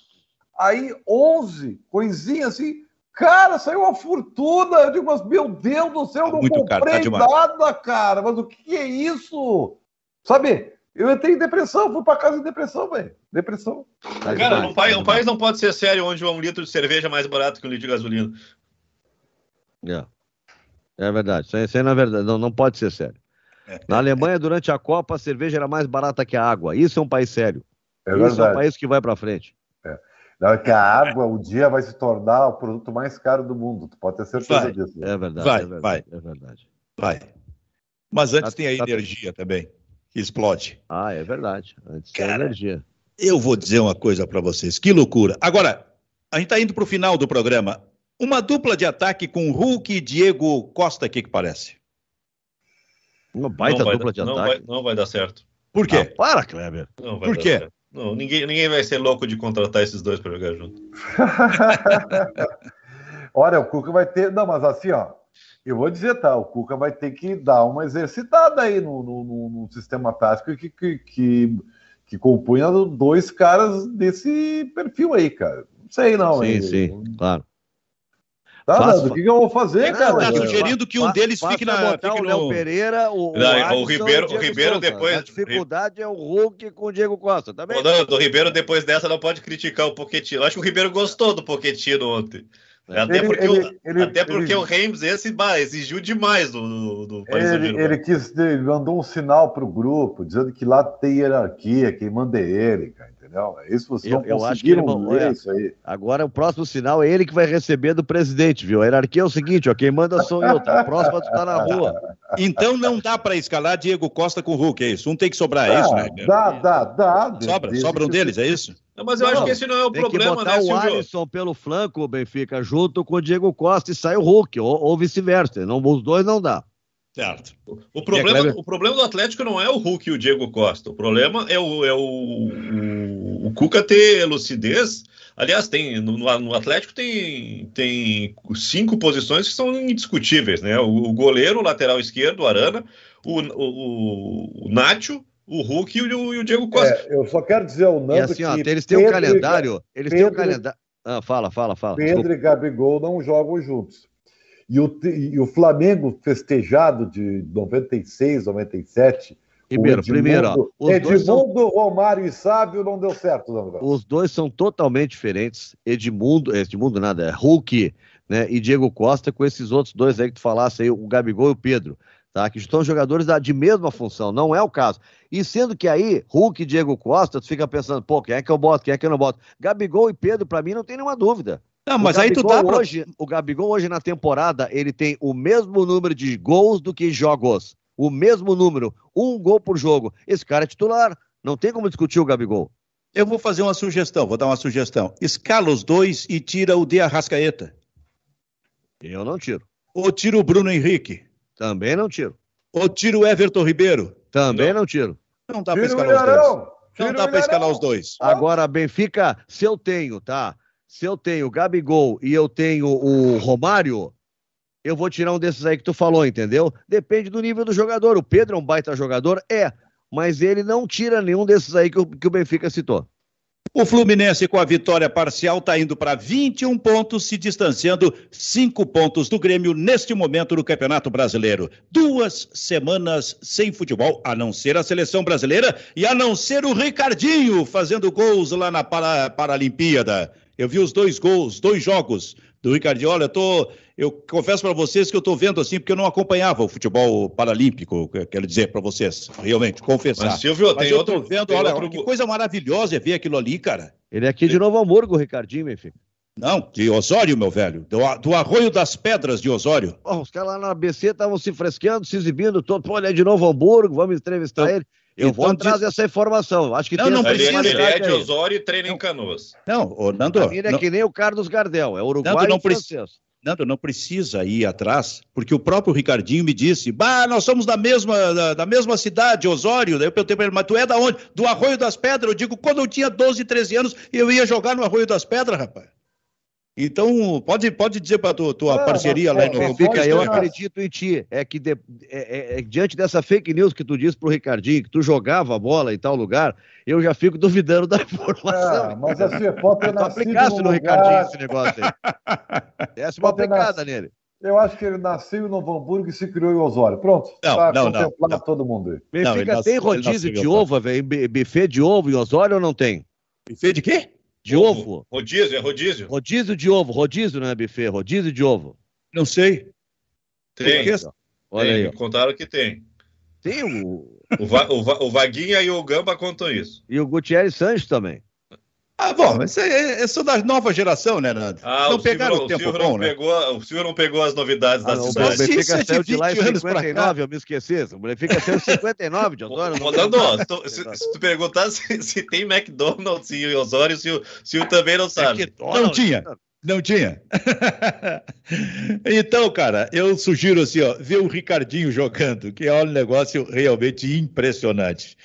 Speaker 1: Aí, 11, coisinha assim, cara, saiu uma fortuna. Eu digo, mas meu Deus do céu, não Muito comprei caro, tá nada, cara. Mas o que é isso? Sabe, eu entrei em depressão, fui para casa em depressão, velho. Depressão.
Speaker 4: Cara, um país, um país não pode ser sério onde um litro de cerveja é mais barato que um litro de gasolina.
Speaker 3: É. É verdade. Isso aí, isso aí, na verdade, não, não pode ser sério. Na Alemanha, durante a Copa, a cerveja era mais barata que a água. Isso é um país sério. É Isso verdade. é um país que vai para frente.
Speaker 1: É. Não, é que a água, um dia, vai se tornar o produto mais caro do mundo. Tu pode ter certeza
Speaker 2: vai.
Speaker 1: disso.
Speaker 2: Né? É verdade. Vai, é verdade, vai. É verdade. Vai. Mas antes tá, tem a tá, energia também, que explode.
Speaker 3: Ah, é verdade. Antes Cara, tem a energia.
Speaker 2: Eu vou dizer uma coisa para vocês. Que loucura. Agora, a gente está indo para o final do programa. Uma dupla de ataque com Hulk e Diego Costa, o que, que parece?
Speaker 3: Uma baita
Speaker 4: não
Speaker 3: dupla de
Speaker 4: não
Speaker 3: ataque.
Speaker 4: Vai, não vai dar certo.
Speaker 2: Por quê?
Speaker 3: Ah, para, Kleber.
Speaker 4: Não vai Por quê? Certo. Não, ninguém, ninguém vai ser louco de contratar esses dois para jogar junto.
Speaker 1: Olha, o Cuca vai ter. Não, mas assim, ó. Eu vou dizer, tá? O Cuca vai ter que dar uma exercitada aí no, no, no, no sistema tático que, que, que, que compunha dois caras desse perfil aí, cara. Não sei não.
Speaker 3: Sim,
Speaker 1: hein?
Speaker 3: sim, claro.
Speaker 1: Tá,
Speaker 3: Faz-
Speaker 1: Nando, o que, que eu vou fazer,
Speaker 2: É,
Speaker 1: cara?
Speaker 2: tá
Speaker 3: Não,
Speaker 2: sugerindo que um deles fique na-
Speaker 3: botar
Speaker 2: fique
Speaker 3: o Léo
Speaker 2: no-
Speaker 3: Pereira, o, o,
Speaker 4: Não, o
Speaker 3: Alisson
Speaker 4: Ribeiro- o Ribeiro
Speaker 3: Souza.
Speaker 4: depois-
Speaker 3: A dificuldade é o Hulk com o Diego Costa, tá bem?
Speaker 4: Ô, Nando, o Ribeiro, depois dessa, não pode criticar o Pochettino. Eu acho que o Ribeiro gostou do Pochettino ontem.
Speaker 3: É.
Speaker 4: Até
Speaker 1: Ele-
Speaker 4: porque,
Speaker 1: ele-
Speaker 4: o,
Speaker 1: ele-
Speaker 4: até porque o Reims esse bah, exigiu demais do, do, do Paris
Speaker 1: Ele, ele quis, ele mandou um sinal pro grupo, dizendo que lá tem hierarquia, quem manda é ele, cara, entendeu? É isso, vocês
Speaker 3: Eu-
Speaker 1: não
Speaker 3: eu acho que ele é.
Speaker 1: isso aí.
Speaker 3: Agora o próximo sinal é ele que vai receber do presidente, viu? A hierarquia é o seguinte, ó, quem manda sou eu, tá? O próximo tu tá na rua.
Speaker 2: Então não dá para escalar Diego Costa com o Hulk, é isso? Um tem que sobrar, é isso, né?
Speaker 1: Dá, dá, dá.
Speaker 2: Sobra,
Speaker 1: desde
Speaker 2: sobra um
Speaker 1: que-
Speaker 2: deles, é isso?
Speaker 4: Não, mas eu acho
Speaker 1: Não,
Speaker 4: que esse não é o
Speaker 3: Tem que
Speaker 4: problema,
Speaker 3: botar
Speaker 4: né,
Speaker 3: o
Speaker 4: Silvio?
Speaker 3: Alisson pelo flanco, Benfica, junto com o Diego Costa e sai o Hulk, ou, ou vice-versa. Não, os dois não dá.
Speaker 2: Certo.
Speaker 4: O problema,
Speaker 3: Kleber?
Speaker 4: o problema do Atlético não é o Hulk e o Diego Costa. O problema é o, é o, o, o Cuca ter lucidez. Aliás, tem no, no Atlético tem, tem cinco posições que são indiscutíveis, né? O, o goleiro, o lateral esquerdo, o Arana, o, o, o Nacho, o Hulk e o, e o Diego Costa.
Speaker 1: É, eu só quero dizer ao Nando
Speaker 3: E assim, ó,
Speaker 1: que
Speaker 3: eles têm um
Speaker 1: Pedro e-
Speaker 3: calendário. Eles têm um
Speaker 1: Pedro-
Speaker 3: calendário. Ah, fala, fala, fala.
Speaker 1: Pedro
Speaker 3: Desculpa.
Speaker 1: e Gabigol não jogam juntos. E o, e o Flamengo festejado de 96, 97.
Speaker 3: Ribeiro,
Speaker 1: Edmundo-
Speaker 3: primeiro, ó, os dois são
Speaker 1: Edmundo, Romário e Sábio não deu certo, não.
Speaker 3: Os dois são totalmente diferentes. Edmundo, Edmundo nada, é Hulk, né? E Diego Costa com esses outros dois aí que tu falasse aí, o Gabigol e o Pedro, tá? Que estão jogadores de mesma função, não é o caso. E sendo que aí, Hulk e Diego Costa, tu fica pensando, pô, quem é que eu boto, quem é que eu não boto? Gabigol e Pedro, pra mim, não tem nenhuma dúvida.
Speaker 2: Não,
Speaker 3: O
Speaker 2: mas aí tu
Speaker 3: Gabigol
Speaker 2: dá pra...
Speaker 3: hoje, O Gabigol hoje na temporada, ele tem o mesmo número de gols do que jogos. O mesmo número, um gol por jogo. Esse cara é titular, não tem como discutir o Gabigol.
Speaker 2: Eu vou fazer uma sugestão, vou dar uma sugestão. Escala os dois e tira o de Arrascaeta.
Speaker 3: Eu não tiro.
Speaker 2: Ou tira o Bruno Henrique.
Speaker 3: Também não tiro.
Speaker 2: Ou tira o Everton Ribeiro.
Speaker 3: Também
Speaker 4: Não.
Speaker 3: não tiro.
Speaker 2: Não dá para escalar os dois. Não dá
Speaker 1: o
Speaker 2: para escalar os dois.
Speaker 3: Agora, Benfica, se eu tenho, tá? Se eu tenho Gabigol e eu tenho o Romário, eu vou tirar um desses aí que tu falou, entendeu? Depende do nível do jogador. O Pedro é um baita jogador? É. Mas ele não tira nenhum desses aí que o, que o Benfica citou.
Speaker 2: O Fluminense, com a vitória parcial, está indo para 21 pontos, se distanciando 5 pontos do Grêmio neste momento no Campeonato Brasileiro. Duas semanas sem futebol, a não ser a seleção brasileira e a não ser o Ricardinho fazendo gols lá na para, Paralimpíada. Eu vi os dois gols, dois jogos do Ricardinho. Olha, eu, tô, eu confesso para vocês que eu estou vendo assim, porque eu não acompanhava o futebol paralímpico, quero dizer para vocês, realmente, confessar.
Speaker 4: Mas, Silvio,
Speaker 2: Mas
Speaker 4: tem
Speaker 2: eu
Speaker 4: outro.
Speaker 2: tô vendo, olha,
Speaker 4: outro-
Speaker 2: que coisa maravilhosa é ver aquilo ali, cara.
Speaker 3: Ele é aqui de Novo Hamburgo, o Ricardinho, Benfica.
Speaker 2: Não, de Osório, meu velho. Do, do Arroio das Pedras de Osório.
Speaker 3: Ó, os caras lá na ABC estavam se fresqueando, se exibindo todo. Pô, ele é de Novo Hamburgo, vamos entrevistar
Speaker 2: Então-
Speaker 3: ele. Eu vou
Speaker 2: então
Speaker 3: atrás
Speaker 2: diz-
Speaker 3: dessa informação. Acho que
Speaker 2: Não,
Speaker 3: tem
Speaker 2: não precisa,
Speaker 4: ele é de. Osório e treina em Canoas.
Speaker 2: Não, ô, Nando,
Speaker 3: ele é
Speaker 2: não,
Speaker 3: que nem o Carlos Gardel, é uruguaio
Speaker 2: Nando, não
Speaker 3: e francês.
Speaker 2: Nando, não precisa ir atrás, porque o próprio Ricardinho me disse, bah, nós somos da mesma, da, da mesma cidade, Osório. Daí eu perguntei pra ele, mas tu é da onde? Do Arroio das Pedras. Eu digo, quando eu tinha 12, 13 anos, eu ia jogar no Arroio das Pedras, rapaz. Então, pode, pode dizer pra tu, tua
Speaker 1: Ah,
Speaker 2: parceria lá no
Speaker 1: ó,
Speaker 2: Benfica.
Speaker 3: Fica, eu
Speaker 1: Pode
Speaker 3: acredito em ti. É que de- é- é- é- diante dessa fake news que tu disse pro Ricardinho, que tu jogava a bola em tal lugar, eu já fico duvidando da informação.
Speaker 1: Ah, mas assim, pode ter nascido
Speaker 3: aplicasse no
Speaker 1: lugar-
Speaker 3: Ricardinho esse negócio aí. Desse uma
Speaker 1: Pode ter
Speaker 3: aplicada
Speaker 1: nascido-
Speaker 3: nele.
Speaker 1: Eu acho que ele nasceu em Novo Hamburgo e se criou em Osório. Pronto.
Speaker 2: Não,
Speaker 1: tá
Speaker 2: não, não,
Speaker 1: contemplado
Speaker 2: não.
Speaker 1: todo mundo aí.
Speaker 3: Benfica tem rodízio de ovo, velho? Buffet de ovo em Osório ou não tem?
Speaker 2: Buffet de quê?
Speaker 3: De ovo?
Speaker 4: Rodízio, é rodízio?
Speaker 3: Rodízio de ovo, rodízio não é buffet, rodízio de ovo.
Speaker 2: Não sei.
Speaker 4: Tem.
Speaker 3: Olha
Speaker 4: tem.
Speaker 3: aí. ó.
Speaker 4: Contaram que tem.
Speaker 3: Tem o.
Speaker 4: O, Va- o Va- o Vaguinha e o Gamba contam isso.
Speaker 3: E o Gutierrez Sanches também.
Speaker 2: Ah, bom, mas é, é, sou da nova geração, né, Nando?
Speaker 4: Ah,
Speaker 2: não
Speaker 4: o
Speaker 2: pegaram
Speaker 4: Silvio,
Speaker 2: o tempo
Speaker 4: Silvio
Speaker 2: bom,
Speaker 4: não
Speaker 2: né?
Speaker 4: pegou, o Silvio não pegou as novidades
Speaker 3: Ah,
Speaker 4: da
Speaker 3: não, o
Speaker 4: cidade.
Speaker 2: Sim,
Speaker 3: Benfica
Speaker 2: isso é
Speaker 3: saiu
Speaker 2: de
Speaker 3: lá em
Speaker 2: 20 anos pra cá.
Speaker 3: 59, eu me esqueci. O Benfica saiu em 59 de Osório. não
Speaker 4: se- se tu perguntar se, se tem McDonald's em Osório, se o Silvio também não sabe.
Speaker 2: Não tinha. Não tinha. então, cara, eu sugiro assim, ó, ver o Ricardinho jogando, que é um negócio realmente impressionante.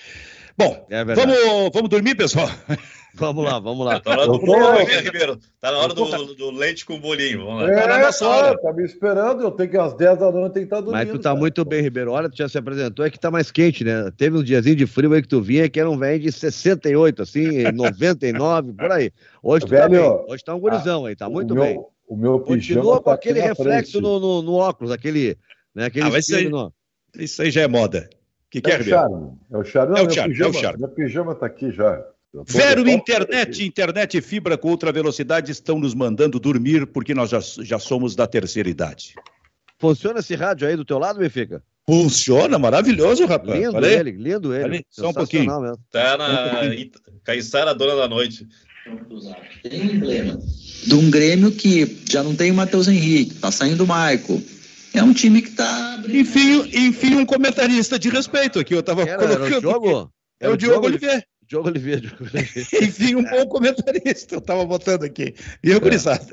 Speaker 2: Bom,
Speaker 3: É
Speaker 2: vamos, vamos dormir, pessoal?
Speaker 3: Vamos lá, vamos lá.
Speaker 4: Tá na hora do Ribeiro? Tá na hora do, do leite com bolinho. Vamos lá.
Speaker 1: É,
Speaker 2: Tá na nossa
Speaker 1: claro,
Speaker 2: hora.
Speaker 1: tá me esperando. Eu tenho que às 10 da noite tem que estar dormindo.
Speaker 3: Mas tu tá
Speaker 1: cara.
Speaker 3: muito bem, Ribeiro. Olha, tu já se apresentou, é que tá mais quente, né? Teve um diazinho de frio aí que tu vinha que era um velho de 68, assim, 99, por aí. Hoje tu tá
Speaker 1: Velho,
Speaker 3: bem. Hoje tá um gurizão aí, tá muito
Speaker 1: o meu,
Speaker 3: bem.
Speaker 1: O meu pijama
Speaker 3: Continua com
Speaker 1: tá aqui
Speaker 3: aquele
Speaker 1: na
Speaker 3: reflexo no, no, no óculos, aquele, né, aquele
Speaker 2: Ah, mas isso aí-
Speaker 3: espelho no-
Speaker 2: Isso aí já é moda. O que, é,
Speaker 1: É o
Speaker 2: Ribeiro?
Speaker 1: charme. É o charme. Não,
Speaker 2: É o
Speaker 1: meu
Speaker 2: charme,
Speaker 1: pijama,
Speaker 2: é o charme.
Speaker 1: Meu pijama tá aqui já.
Speaker 2: Vero Internet, internet e fibra com ultra velocidade estão nos mandando dormir porque nós já, já somos da terceira idade.
Speaker 3: Funciona esse rádio aí do teu lado, Benfica?
Speaker 2: Munciona, maravilhoso, rapaz.
Speaker 3: Lindo
Speaker 2: aí.
Speaker 3: ele, lindo ele.
Speaker 2: Ali, só um
Speaker 3: mesmo.
Speaker 4: Tá na Caissara, dona da noite.
Speaker 5: Tem um emblema de um Grêmio que já não tem o Matheus Henrique, tá saindo o Maico. É um time que tá.
Speaker 2: Enfim, enfim, um comentarista de respeito aqui. Eu estava
Speaker 3: Era, era o
Speaker 2: colocando.
Speaker 3: Diogo?
Speaker 2: É o Diogo Oliveira.
Speaker 3: Diogo Oliveira. Diogo Oliveira.
Speaker 2: Enfim, um bom comentarista. Eu estava botando aqui. E eu, gurizada.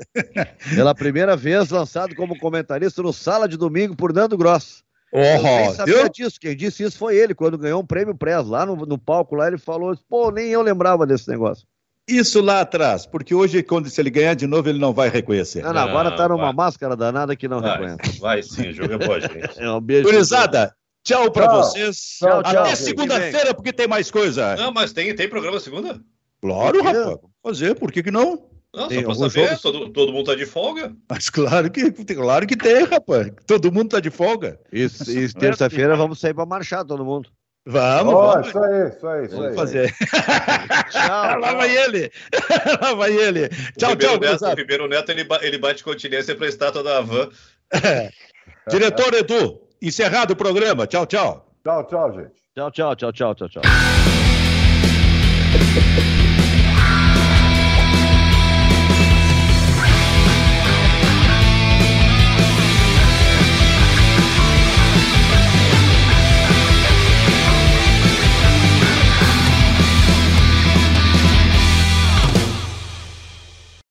Speaker 3: Pela primeira vez lançado como comentarista no Sala de Domingo por Nando Gross. Eu
Speaker 2: Oh,
Speaker 3: sabia
Speaker 2: viu?
Speaker 3: disso. Quem disse isso foi ele, quando ganhou um prêmio Press. Lá no, no palco, lá ele falou, pô, nem eu lembrava desse negócio.
Speaker 2: Isso lá atrás, porque hoje, quando se ele ganhar de novo, ele não vai reconhecer.
Speaker 3: Não, não, agora tá numa
Speaker 4: vai.
Speaker 3: máscara danada que não
Speaker 4: Vai,
Speaker 3: reconhece.
Speaker 4: vai sim, o jogo é bom, gente.
Speaker 3: É um beijo.
Speaker 2: Gurizada, tchau pra
Speaker 1: Tchau.
Speaker 2: vocês.
Speaker 3: Tchau,
Speaker 2: Até
Speaker 3: tchau, gente.
Speaker 2: segunda-feira, porque tem mais coisa.
Speaker 4: Não, mas tem, tem programa segunda?
Speaker 2: Claro, rapaz. Vamos fazer, por que, que não?
Speaker 4: Não,
Speaker 3: Tem
Speaker 4: só pra saber, todo, todo mundo tá de folga.
Speaker 2: Mas claro que, claro que tem, rapaz. Todo mundo tá de folga.
Speaker 3: Isso, e terça-feira vamos sair pra marchar, todo mundo.
Speaker 2: Vamos,
Speaker 1: Ó,
Speaker 2: vamos.
Speaker 1: isso aí, isso aí, isso
Speaker 2: Vamos
Speaker 1: aí.
Speaker 2: fazer.
Speaker 3: Tchau.
Speaker 2: Lá vai ele. Lá vai ele.
Speaker 4: O
Speaker 2: Tchau,
Speaker 4: Ribeiro
Speaker 2: tchau,
Speaker 4: Neto, o. Ribeiro Neto ele, ele bate continência pra estátua da Van.
Speaker 2: Diretor Edu, encerrado o programa. Tchau, tchau.
Speaker 1: Tchau, tchau, gente.
Speaker 3: Tchau, tchau, tchau, tchau, tchau, tchau.